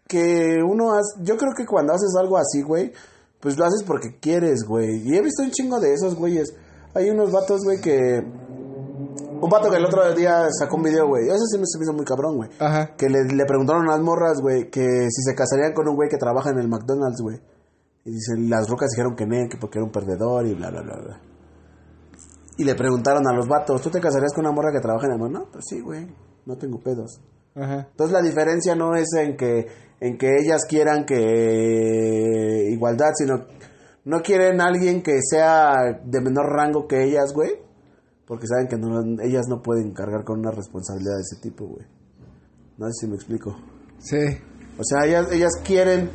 que uno hace. Yo creo que cuando haces algo así, güey, pues lo haces porque quieres, güey. Y he visto un chingo de esos, güeyes. Hay unos vatos, güey, que. Un vato que el otro día sacó un video, güey. Ese sí me se me hizo muy cabrón, güey. Ajá. Que le, le preguntaron a las morras, güey, que si se casarían con un güey que trabaja en el McDonald's, güey. Y dicen, las rocas dijeron que no, que porque era un perdedor y bla, bla, bla, bla. Y le preguntaron a los vatos, ¿tú te casarías con una morra que trabaja en el McDonald's? No, pues sí, güey, no tengo pedos. Ajá. Entonces la diferencia no es en que en que ellas quieran que igualdad, sino no quieren a alguien que sea de menor rango que ellas, güey, porque saben que no- ellas no pueden cargar con una responsabilidad de ese tipo, güey. No sé si me explico. Sí. O sea, ellas ellas quieren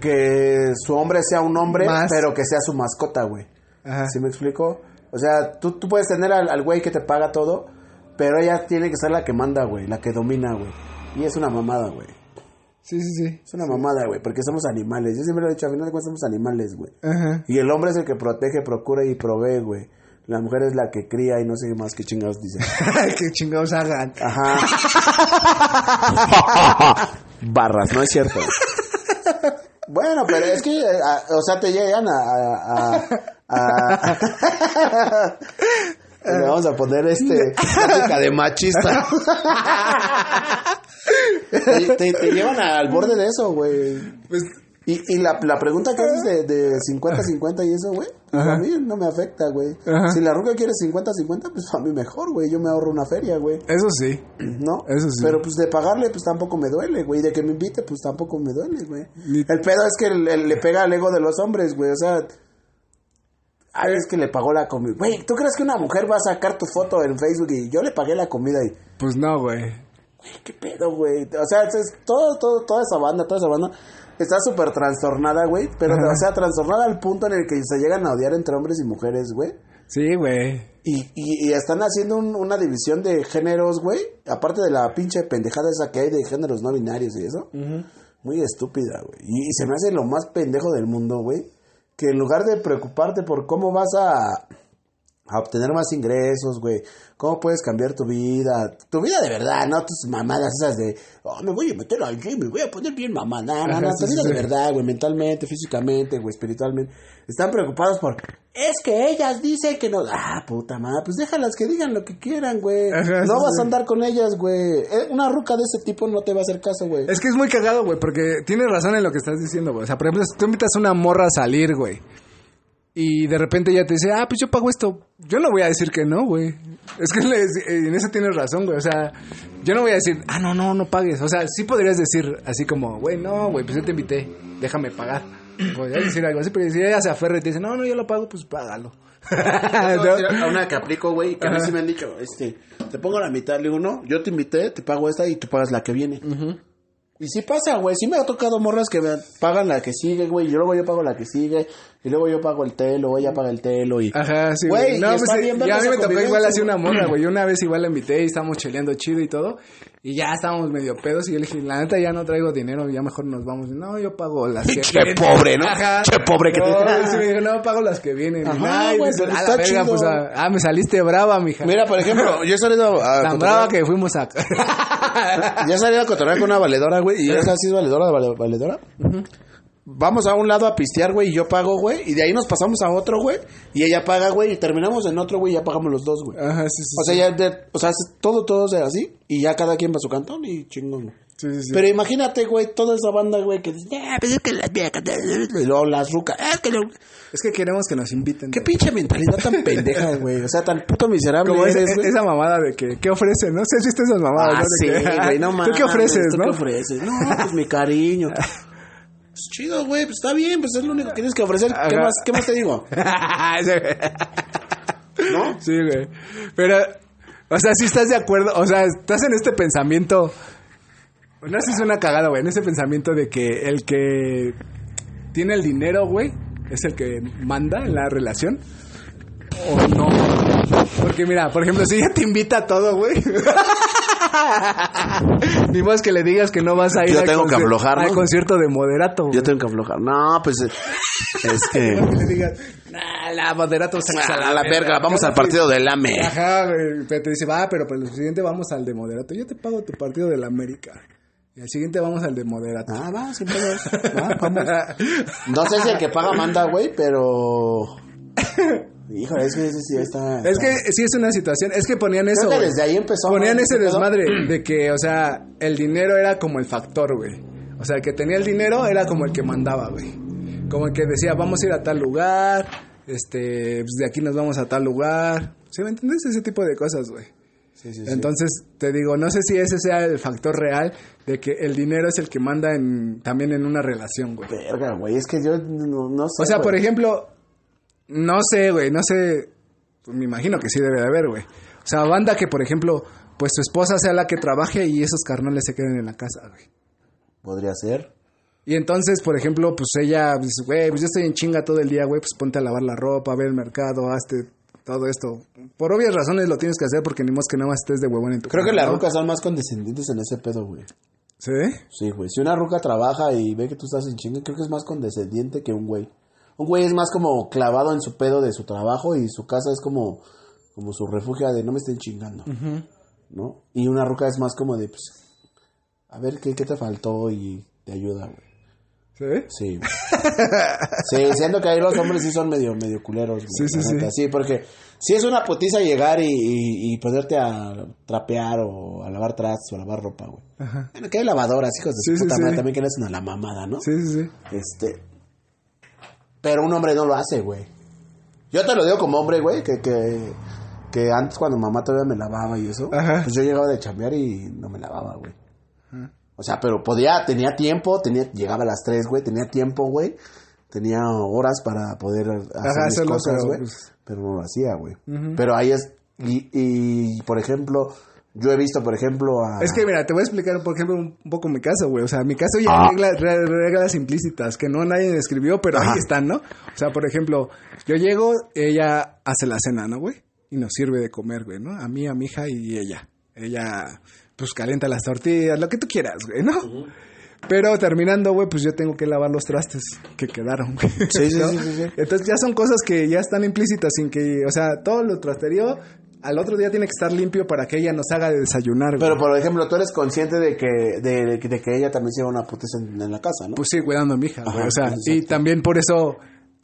que su hombre sea un hombre, Más. pero que sea su mascota, güey. Ajá. ¿Sí me explico? O sea, tú, tú puedes tener al al güey que te paga todo, pero ella tiene que ser la que manda, güey, la que domina, güey. Y es una mamada, güey. Sí, sí, sí. Es una mamada, güey, porque somos animales. Yo siempre lo he dicho, a final de cuentas somos animales, güey. Ajá. Y el hombre es el que protege, procura y provee, güey. La mujer es la que cría y no sé qué más que chingados dicen. que chingados hagan. Ajá. Barras, no es cierto. Bueno, pero es que, eh, a- o sea, te llegan a... a- Le vamos a poner este de machista. te, te- te llevan al borde de eso, güey. Pues, Y, y la, la pregunta que haces de, de 50-50 y eso, güey, a mí no me afecta, güey. Si la ruca quiere 50-50, pues a mí mejor, güey. Yo me ahorro una feria, güey. eso sí. ¿No? Eso sí. Pero pues de pagarle, pues tampoco me duele, güey. De que me invite, pues tampoco me duele, güey. Ni- El pedo es que el- el- le pega al ego de los hombres, güey. O sea, ay, es que le pagó la comida. Güey, ¿tú crees que una mujer va a sacar tu foto en Facebook y yo le pagué la comida y... Pues no, güey. Güey, ¿Qué pedo, güey? O sea, es todo, todo, toda esa banda, toda esa banda está súper trastornada, güey. Pero, Ajá. o sea, trastornada al punto en el que se llegan a odiar entre hombres y mujeres, güey. Sí, güey. Y, y, y están haciendo un- una división de géneros, güey. Aparte de la pinche pendejada esa que hay de géneros no binarios y eso. Muy estúpida, güey. Y, y se me hace lo más pendejo del mundo, güey. Que en lugar de preocuparte por cómo vas a, a obtener más ingresos, güey. Cómo puedes cambiar tu vida. Tu vida de verdad, no tus mamadas esas de... Oh, me voy a meter al gym, me voy a poner bien mamá. No, no, no. sí, vida sí, de verdad, güey. Mentalmente, físicamente, güey. Espiritualmente. Están preocupados por... Es que ellas dicen que no... Ah, puta madre. Pues déjalas que digan lo que quieran, güey. Ajá, no sí, vas a andar con ellas, güey. Eh, Una ruca de ese tipo no te va a hacer caso, güey. Es que es muy cagado, güey, porque tienes razón en lo que estás diciendo, güey. O sea, por ejemplo, si tú invitas a una morra a salir, güey. Y de repente ella te dice, ah, pues yo pago esto. Yo no voy a decir que no, güey. Es que en eso tienes razón, güey. O sea, yo no voy a decir, ah, no, no, no pagues. O sea, sí podrías decir así como, güey, no, güey, pues yo te invité, déjame pagar. Podrías decir algo así, pero si ella se aferra y te dice, no, no, yo lo pago, pues págalo. ¿No? A una que aplico, güey, que a mí sí me han dicho, este, te pongo la mitad, le digo, no, yo te invité, te pago esta y tú pagas la que viene. Y sí pasa, güey, sí me ha tocado morras que me pagan la que sigue, güey, y luego yo pago la que sigue, y luego yo pago el telo, o ella paga el telo, y... Ajá, sí, Güey, No, pues está sí, bien ya a mí me tocó igual así una morra, güey. Yo una vez igual la invité y estábamos cheleando chido y todo. Y ya estábamos medio pedos y yo le dije, la neta ya no traigo dinero, ya mejor nos vamos. No, yo pago las que Che vienen. pobre, ¿no? Ajá. Che pobre que no, te- sí me dijo, no, pago las que vienen. Ajá, Ay, güey, está la verga, chido. pues, ah, me saliste brava, mija. Mira, por ejemplo, yo he salido a... Tan brava que fuimos a... Ya salido a cotorrear con una valedora, güey, y esa sí es valedora, vale- valedora. Vamos a un lado a pistear, güey, y yo pago, güey, y de ahí nos pasamos a otro, güey, y ella paga, güey, y terminamos en otro, güey, y ya pagamos los dos, güey. Ajá, sí, sí. O sea, ya, de- o sea, es todo, todo sea así, y ya cada quien va a su cantón y chingón, güey. Sí, sí, sí. Pero imagínate, güey, toda esa banda, güey, que dice, "Ah, pues es que las viejas, y luego las rucas, "Ah, es que lo-". Es que queremos que nos inviten. Qué pinche mentalidad tan pendeja, güey, o sea, tan puto miserable Como esa, eres, güey. esa mamada de que, ¿qué ofrecen? No sé si viste esas mamadas. Ah, ¿no? sí, que, güey, no mames. ¿Tú qué ofreces, ¿tú no? qué ofreces? No, pues mi cariño. Pues chido, güey, pues está bien, pues es lo único que tienes que ofrecer. ¿Qué más, qué más te digo? ¿No? Sí, güey. Pero, o sea, si estás de acuerdo, o sea, estás en este pensamiento. No sé si es una cagada, güey, en ese pensamiento de que el que tiene el dinero, güey, es el que manda en la relación. O no. Porque mira, por ejemplo, si ella te invita a todo, güey. Ni más que le digas que no vas a ir Yo al tengo que aflojar, ¿no? al concierto de moderato. güey. Yo tengo que aflojar. No, pues es que... Que le digas, nah, la moderato A la verga, vamos al partido del AME. Ajá, güey. Pero te dice, va, pero para el siguiente vamos al de moderato. Yo te pago tu partido de la América. Y al siguiente vamos al de moderato. Ah, va, sin pedos. Va, vamos. No sé si el que paga manda, güey, pero... Híjole, es que ese sí está... Es que sí es una situación, es que ponían eso. Creo que desde ahí empezó, Ponían ¿no? ese desmadre de que, o sea, el dinero era como el factor, güey. O sea, el que tenía el dinero era como el que mandaba, güey. Como el que decía, vamos a ir a tal lugar, este, pues de aquí nos vamos a tal lugar. ¿Sí me entiendes? Ese tipo de cosas, güey. Sí, sí, sí. Entonces, te digo, no sé si ese sea el factor real de que el dinero es el que manda en, también en una relación, güey. Verga, güey, es que yo no, no sé, O sea, güey. por ejemplo, no sé, güey, no sé, pues me imagino que sí debe de haber, güey. O sea, banda que, por ejemplo, pues su esposa sea la que trabaje y esos carnales se queden en la casa, güey. Podría ser. Y entonces, por ejemplo, pues ella dice, güey, pues yo estoy en chinga todo el día, güey, pues ponte a lavar la ropa, a ver el mercado, hazte todo esto. Por obvias razones lo tienes que hacer porque ni más que nada más estés de huevón en tu Creo que las ¿no? rucas son más condescendientes en ese pedo, güey. ¿Sí? Sí, güey. Si una ruca trabaja y ve que tú estás en chinga, creo que es más condescendiente que un güey. Un güey es más como clavado en su pedo de su trabajo y su casa es como, como su refugio de no me estén chingando. ¿No? Y una ruca es más como de, pues, a ver qué, qué te faltó y te ayuda, güey. ¿Sí? Sí. sí, siendo que ahí los hombres sí son medio, medio culeros, güey. Sí, sí, sí. Sí, porque si es una putiza llegar y, y, y ponerte a trapear o a lavar trastes o a lavar ropa, güey. Ajá. Bueno, que hay lavadoras, hijos de Sí, su sí, puta sí. madre, también que le hacen a la mamada, ¿no? Sí, sí, sí. Este. Pero un hombre no lo hace, güey. Yo te lo digo como hombre, güey, que, que, que antes cuando mamá todavía me lavaba y eso, Ajá. pues yo llegaba de chambear y no me lavaba, güey. O sea, pero podía, tenía tiempo, tenía, llegaba a las 3, güey, tenía tiempo, güey. Tenía horas para poder hacer Ajá, mis cosas, güey. pues- Pero no lo hacía, güey. Pero ahí es, y, y, por ejemplo, yo he visto, por ejemplo, a... Es que mira, te voy a explicar, por ejemplo, un, un poco mi caso, güey. O sea, mi caso ya hay reglas, re- reglas implícitas que no nadie escribió, pero Ajá. ahí están, ¿no? O sea, por ejemplo, yo llego, ella hace la cena, ¿no, güey? Y nos sirve de comer, güey, ¿no? A mí, a mi hija y ella. Ella, pues, calienta las tortillas, lo que tú quieras, güey, ¿no? Pero terminando, güey, pues yo tengo que lavar los trastes que quedaron, güey. Sí, sí, ¿no? sí, sí, sí. Entonces ya son cosas que ya están implícitas sin que, o sea, todo lo trasterío al otro día tiene que estar limpio para que ella nos haga de desayunar, güey. Pero, por ejemplo, tú eres consciente de que, de, de que ella también se lleva una putiza en, en la casa, ¿no? Pues sí, cuidando a mi hija, güey. O sea, exacto. y también por eso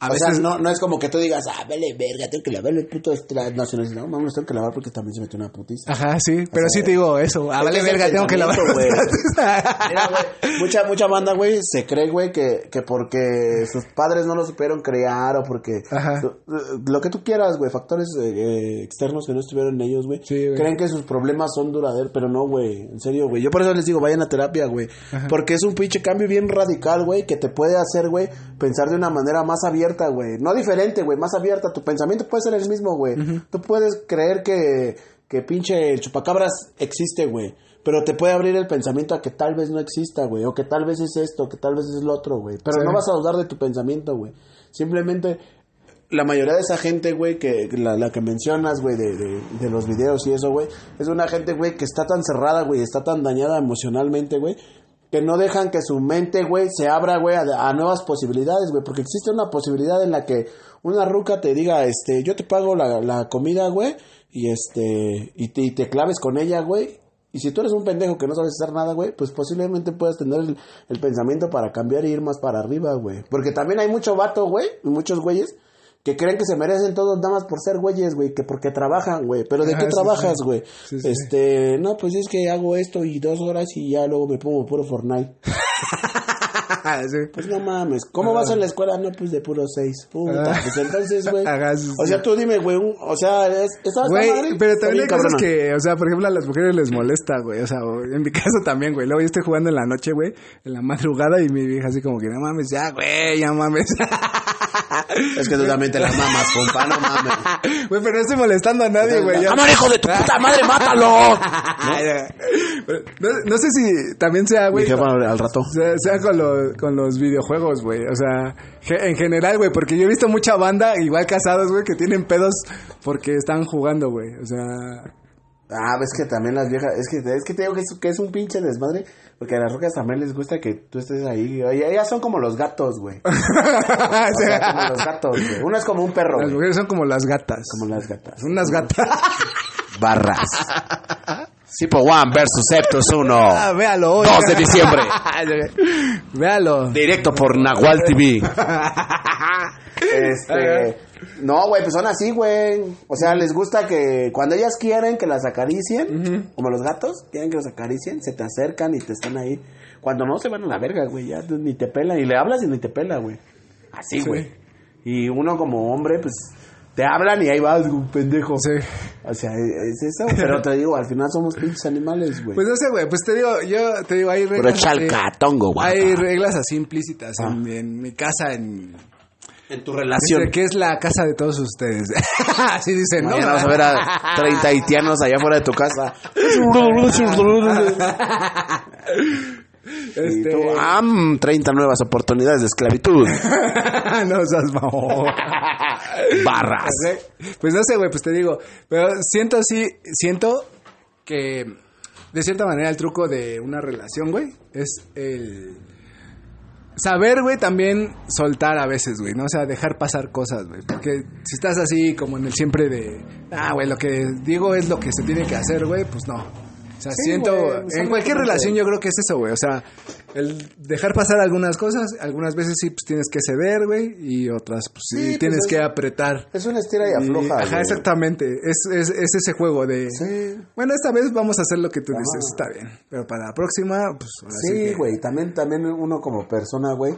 a o veces... sea, no, no es como que tú digas, ah, vele verga, tengo que lavar el puto tra- nacional. No, mames, tengo que lavar porque también se metió una putiza. Ajá, sí, pero sí te digo eso. Ah, vale verga, tengo que lavar. güey. Mira, güey, mucha, mucha banda, güey, se cree, güey, que, que porque sus padres no lo supieron crear o porque... Ajá. Lo que tú quieras, güey, factores eh, eh, externos que no estuvieron en ellos, güey. Sí, creen que sus problemas son duraderos, pero no, güey. En serio, güey. Yo por eso les digo, vayan a terapia, güey. Porque es un pinche cambio bien radical, güey, que te puede hacer, güey, pensar de una manera más abierta, güey. No diferente, güey, más abierta. Tu pensamiento puede ser el mismo, güey. Tú puedes creer que, que pinche el chupacabras existe, güey. Pero te puede abrir el pensamiento a que tal vez no exista, güey. O que tal vez es esto, que tal vez es lo otro, güey. Pero Sí. no vas a dudar de tu pensamiento, güey. Simplemente la mayoría de esa gente, güey, que la, la que mencionas, güey, de, de, de los videos y eso, güey, es una gente, güey, que está tan cerrada, güey, está tan dañada emocionalmente, güey, que no dejan que su mente, güey, se abra, güey, a, a nuevas posibilidades, güey, porque existe una posibilidad en la que una ruca te diga, este, yo te pago la, la comida, güey, y este, y te, y te claves con ella, güey, y si tú eres un pendejo que no sabes hacer nada, güey, pues posiblemente puedas tener el, el pensamiento para cambiar y ir más para arriba, güey. Porque también hay mucho vato, güey, y muchos güeyes que creen que se merecen todos nada más por ser güeyes, güey, que porque trabajan, güey. Pero ¿de qué sí, trabajas, güey? Sí, sí. Este, no, pues es que hago esto y dos horas y ya luego me pongo puro Fortnite. Pues no mames, ¿cómo vas a la escuela? No, pues de puro seis. Puta, Ah. pues entonces, güey. O sea, tú dime, güey, o sea, es, esta esta Güey, pero también hay cosas que, o sea, por ejemplo, a las mujeres les molesta, güey. O sea, en mi caso también, güey. Luego yo estoy jugando en la noche, güey, en la madrugada y mi vieja así como que, no mames, ya, güey, ya mames. Es que tú también te la mamas, compa, no mames. Güey, pero no estoy molestando a nadie, güey. ya. ¡Cámara, hijo de tu puta madre, mátalo! No, no sé si también sea, güey. al rato. Sea, sea con, lo- con los videojuegos, güey. O sea, ge- en general, güey. Porque yo he visto mucha banda, igual casados, güey, que tienen pedos porque están jugando, güey. O sea... Ah, ves que también las viejas, es que, es que te digo que es, que es un pinche desmadre, porque a las rocas también les gusta que tú estés ahí. Oye, ellas son como los gatos, güey. O sea, como los gatos, güey. Uno es como un perro, Las güey. mujeres son como las gatas. Como las gatas. Son unas gatas. Barras. Sipo One versus Septus 1. Ah, véalo hoy. 2 de diciembre. véalo. Directo por Nahual TV. Este. No, güey, pues son así, güey. O sea, les gusta que cuando ellas quieren que las acaricien, como los gatos, quieren que los acaricien, se te acercan y te están ahí. Cuando no, se van a la verga, güey. Ya ni te pelan. Y le hablas y ni te pela, güey. Así, Sí. güey. Y uno como hombre, pues te hablan y ahí vas, un pendejo. Sí. O sea, es eso. Pero te digo, al final somos pinches animales, güey. Pues no sé, güey. Pues te digo, yo te digo, hay Pero reglas. así- chalcatongo, guapa. Hay reglas así implícitas en, en mi casa, en. En tu relación. Dice que es la casa de todos ustedes. así dicen, ¿no? Mañana vas a ver a 30 haitianos allá fuera de tu casa. Y Este- tú, am, 30 nuevas oportunidades de esclavitud. no seas mamón. Barras. Ok, Pues no sé, güey, pues te digo. Pero siento así, siento que de cierta manera el truco de una relación, güey, es el saber, güey, también soltar a veces, güey, ¿no? O sea, dejar pasar cosas, güey. Porque si estás así como en el siempre de, ah, güey, lo que digo es lo que se tiene que hacer, güey, pues no. Sea, Sí, siento, güey, en cualquier relación yo creo que es eso, güey. O sea, el dejar pasar algunas cosas, algunas veces sí, pues tienes que ceder, güey, y otras, pues sí, pues, tienes es- que apretar. Es una estira y Y- afloja. ajá, güey. exactamente. Es, es, es ese juego de. Sí. Bueno, esta vez vamos a hacer lo que tú Ajá. dices. Está bien. Pero para la próxima, pues ahora sí. Sí, que- güey, también, también uno como persona, güey,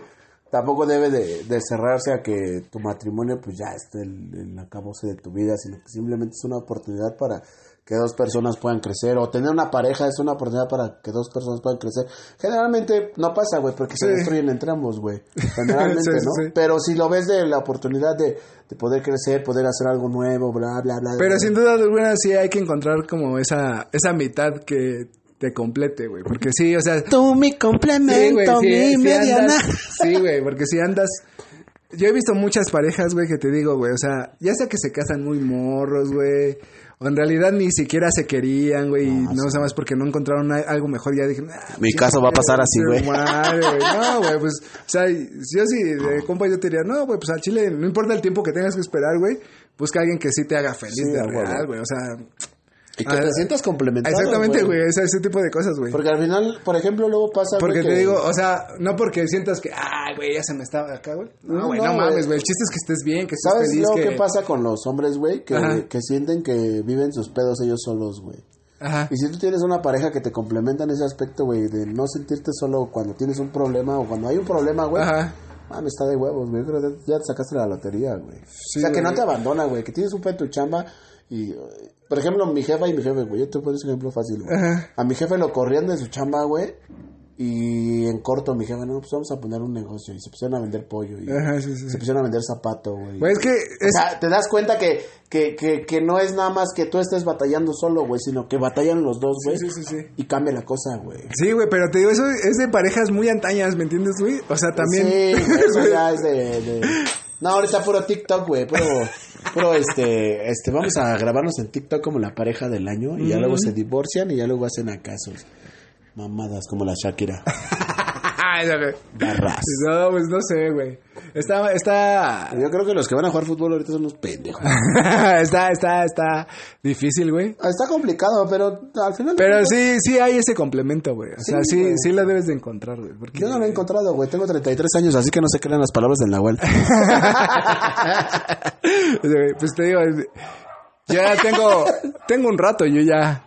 tampoco debe de, de cerrarse a que tu matrimonio pues ya esté en, en la cabose de tu vida, sino que simplemente es una oportunidad para que dos personas puedan crecer, o tener una pareja es una oportunidad para que dos personas puedan crecer. Generalmente no pasa, güey, porque se destruyen entre ambos, güey. Generalmente, Sí, ¿no? sí. Pero si lo ves de la oportunidad de, de poder crecer, poder hacer algo nuevo, bla, bla, bla. Pero bla, sin duda alguna sí hay que encontrar como esa, esa mitad que te complete, güey. Porque sí, o sea. Tú mi Sí, complemento, mi sí, sí mediana. andas- sí, güey, porque si andas... Yo he visto muchas parejas, güey, que te digo, güey, o sea, ya sea que se casan muy morros, güey, o en realidad ni siquiera se querían, güey, y no sé más porque no encontraron algo mejor, ya dije, "Ah, Mi caso va a pasar así, güey. madre, güey". No, güey, pues, o sea, yo sí, de compa yo te diría, no, güey, pues al chile, no importa el tiempo que tengas que esperar, güey, busca a alguien que sí te haga feliz Sí, de real, güey, o sea, Y que Ah, te sientas complementado. exactamente, güey, ese, ese tipo de cosas, güey. Porque al final, por ejemplo, luego pasa. Porque te que- digo, o sea, no porque sientas que, ay, güey, ya se me estaba acá, güey. No, güey, no, no, mames, güey. El chiste es que estés bien, que estés ¿Sabes feliz. luego que... qué pasa con los hombres, güey? Que, que sienten que viven sus pedos ellos solos, güey. Ajá. Y si tú tienes una pareja que te complementa en ese aspecto, güey, de no sentirte solo cuando tienes un problema o cuando hay un problema, güey. Ajá. Mami, está de huevos, güey. Que ya te sacaste la lotería, güey. Sí, o sea, que no te abandona, güey. Que tienes un pedo en tu chamba y... Por ejemplo, mi jefa y mi jefe, güey. Yo te pongo ese ejemplo fácil, güey. Ajá. A mi jefe lo corrían de su chamba, güey. Y en corto, mi jefe, no, pues vamos a poner un negocio. Y se pusieron a vender pollo. Y Ajá, sí, sí, se pusieron a vender zapato, güey. Güey, es que O sea, te das cuenta que, que, que, que no es nada más que tú estés batallando solo, güey, sino que batallan los dos, güey. Sí, sí, sí, sí. Y cambia la cosa, güey. Sí, güey, pero te digo, eso es de parejas muy antañas, ¿me entiendes, güey? O sea, también... Sí, eso ya es de, de- No, ahorita puro TikTok, güey, puro, puro este, este, vamos a grabarnos en TikTok como la pareja del año y ya luego se divorcian y ya luego hacen acasos. Mamadas como la Shakira. Ay, no, güey. Barras. No, pues no sé, güey. Está, está... Yo creo que los que van a jugar fútbol ahorita son unos pendejos. está, está, está difícil, güey. Ah, Está complicado, pero al final... Pero sí, sí hay ese complemento, güey. O sea, sí, güey. sí lo debes de encontrar, güey. Porque... Yo no lo he encontrado, güey. Tengo 33 años, así que no se crean las palabras del Nahuel. pues te digo, ya tengo, tengo un rato, yo ya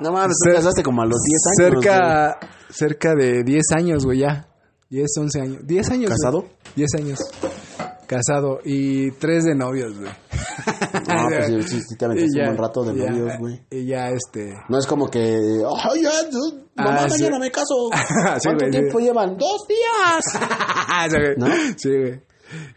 No mames, te casaste como a los 10 años. cerca, cerca de 10 años, güey, ya. 10, 11 años. 10 años. güey. ¿Casado? 10 años. Casado y 3 de novios, güey. No, pues sí, sí, sí te aventaste un buen rato de ya, novios, güey. Y ya, este... No es como que, ay, ya, yo- mamá, Ah, sí. mañana me caso. ¿Cuánto güey, tiempo llevan? Dos días. Güey. ¿No? Sí, güey.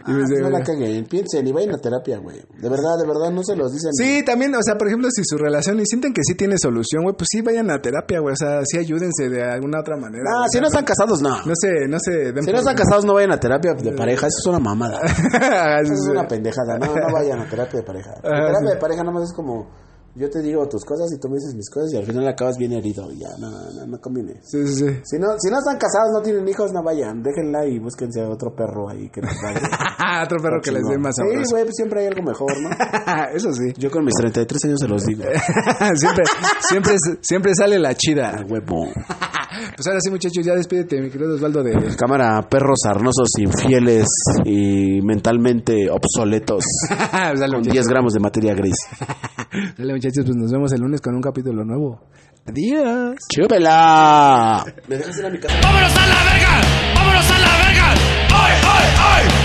Ah, no la caguen, piensen y vayan a terapia, güey. De verdad, de verdad, no se los dicen. Sí, también, o sea, por ejemplo, si su relación y sienten que sí tiene solución, güey, pues sí vayan a terapia, güey. O sea, sí ayúdense de alguna otra manera. Ah, si no están casados, no. No sé, no sé. Si no están casados, no vayan a terapia de pareja. Eso es una mamada. Ah, Eso es una pendejada. No, no vayan a terapia de pareja. La Ajá, terapia de pareja nada más es como, yo te digo tus cosas y tú me dices mis cosas y al final acabas bien herido. Y ya, no, no, no conviene. Sí, sí, sí. Si no, si no están casados, no tienen hijos, no vayan. Déjenla y búsquense a otro perro ahí que nos vaya. Otro perro que les dé más Sí, sabroso. güey, pues siempre hay algo mejor, ¿no? Eso sí. Yo con mis 33 años se los digo. siempre, siempre, siempre sale la chida. huevo. Pues ahora sí, muchachos, ya despídete, mi querido Osvaldo de... Cámara, perros arnosos, infieles y mentalmente obsoletos. Con muchachos. 10 gramos de materia gris. Sale, muchachos, pues nos vemos el lunes con un capítulo nuevo. Adiós. ¡Chúpela! ¿Me dejas ir a mi casa? ¡Vámonos a la verga! ¡Vámonos a la verga! ¡Ay, ay, ay!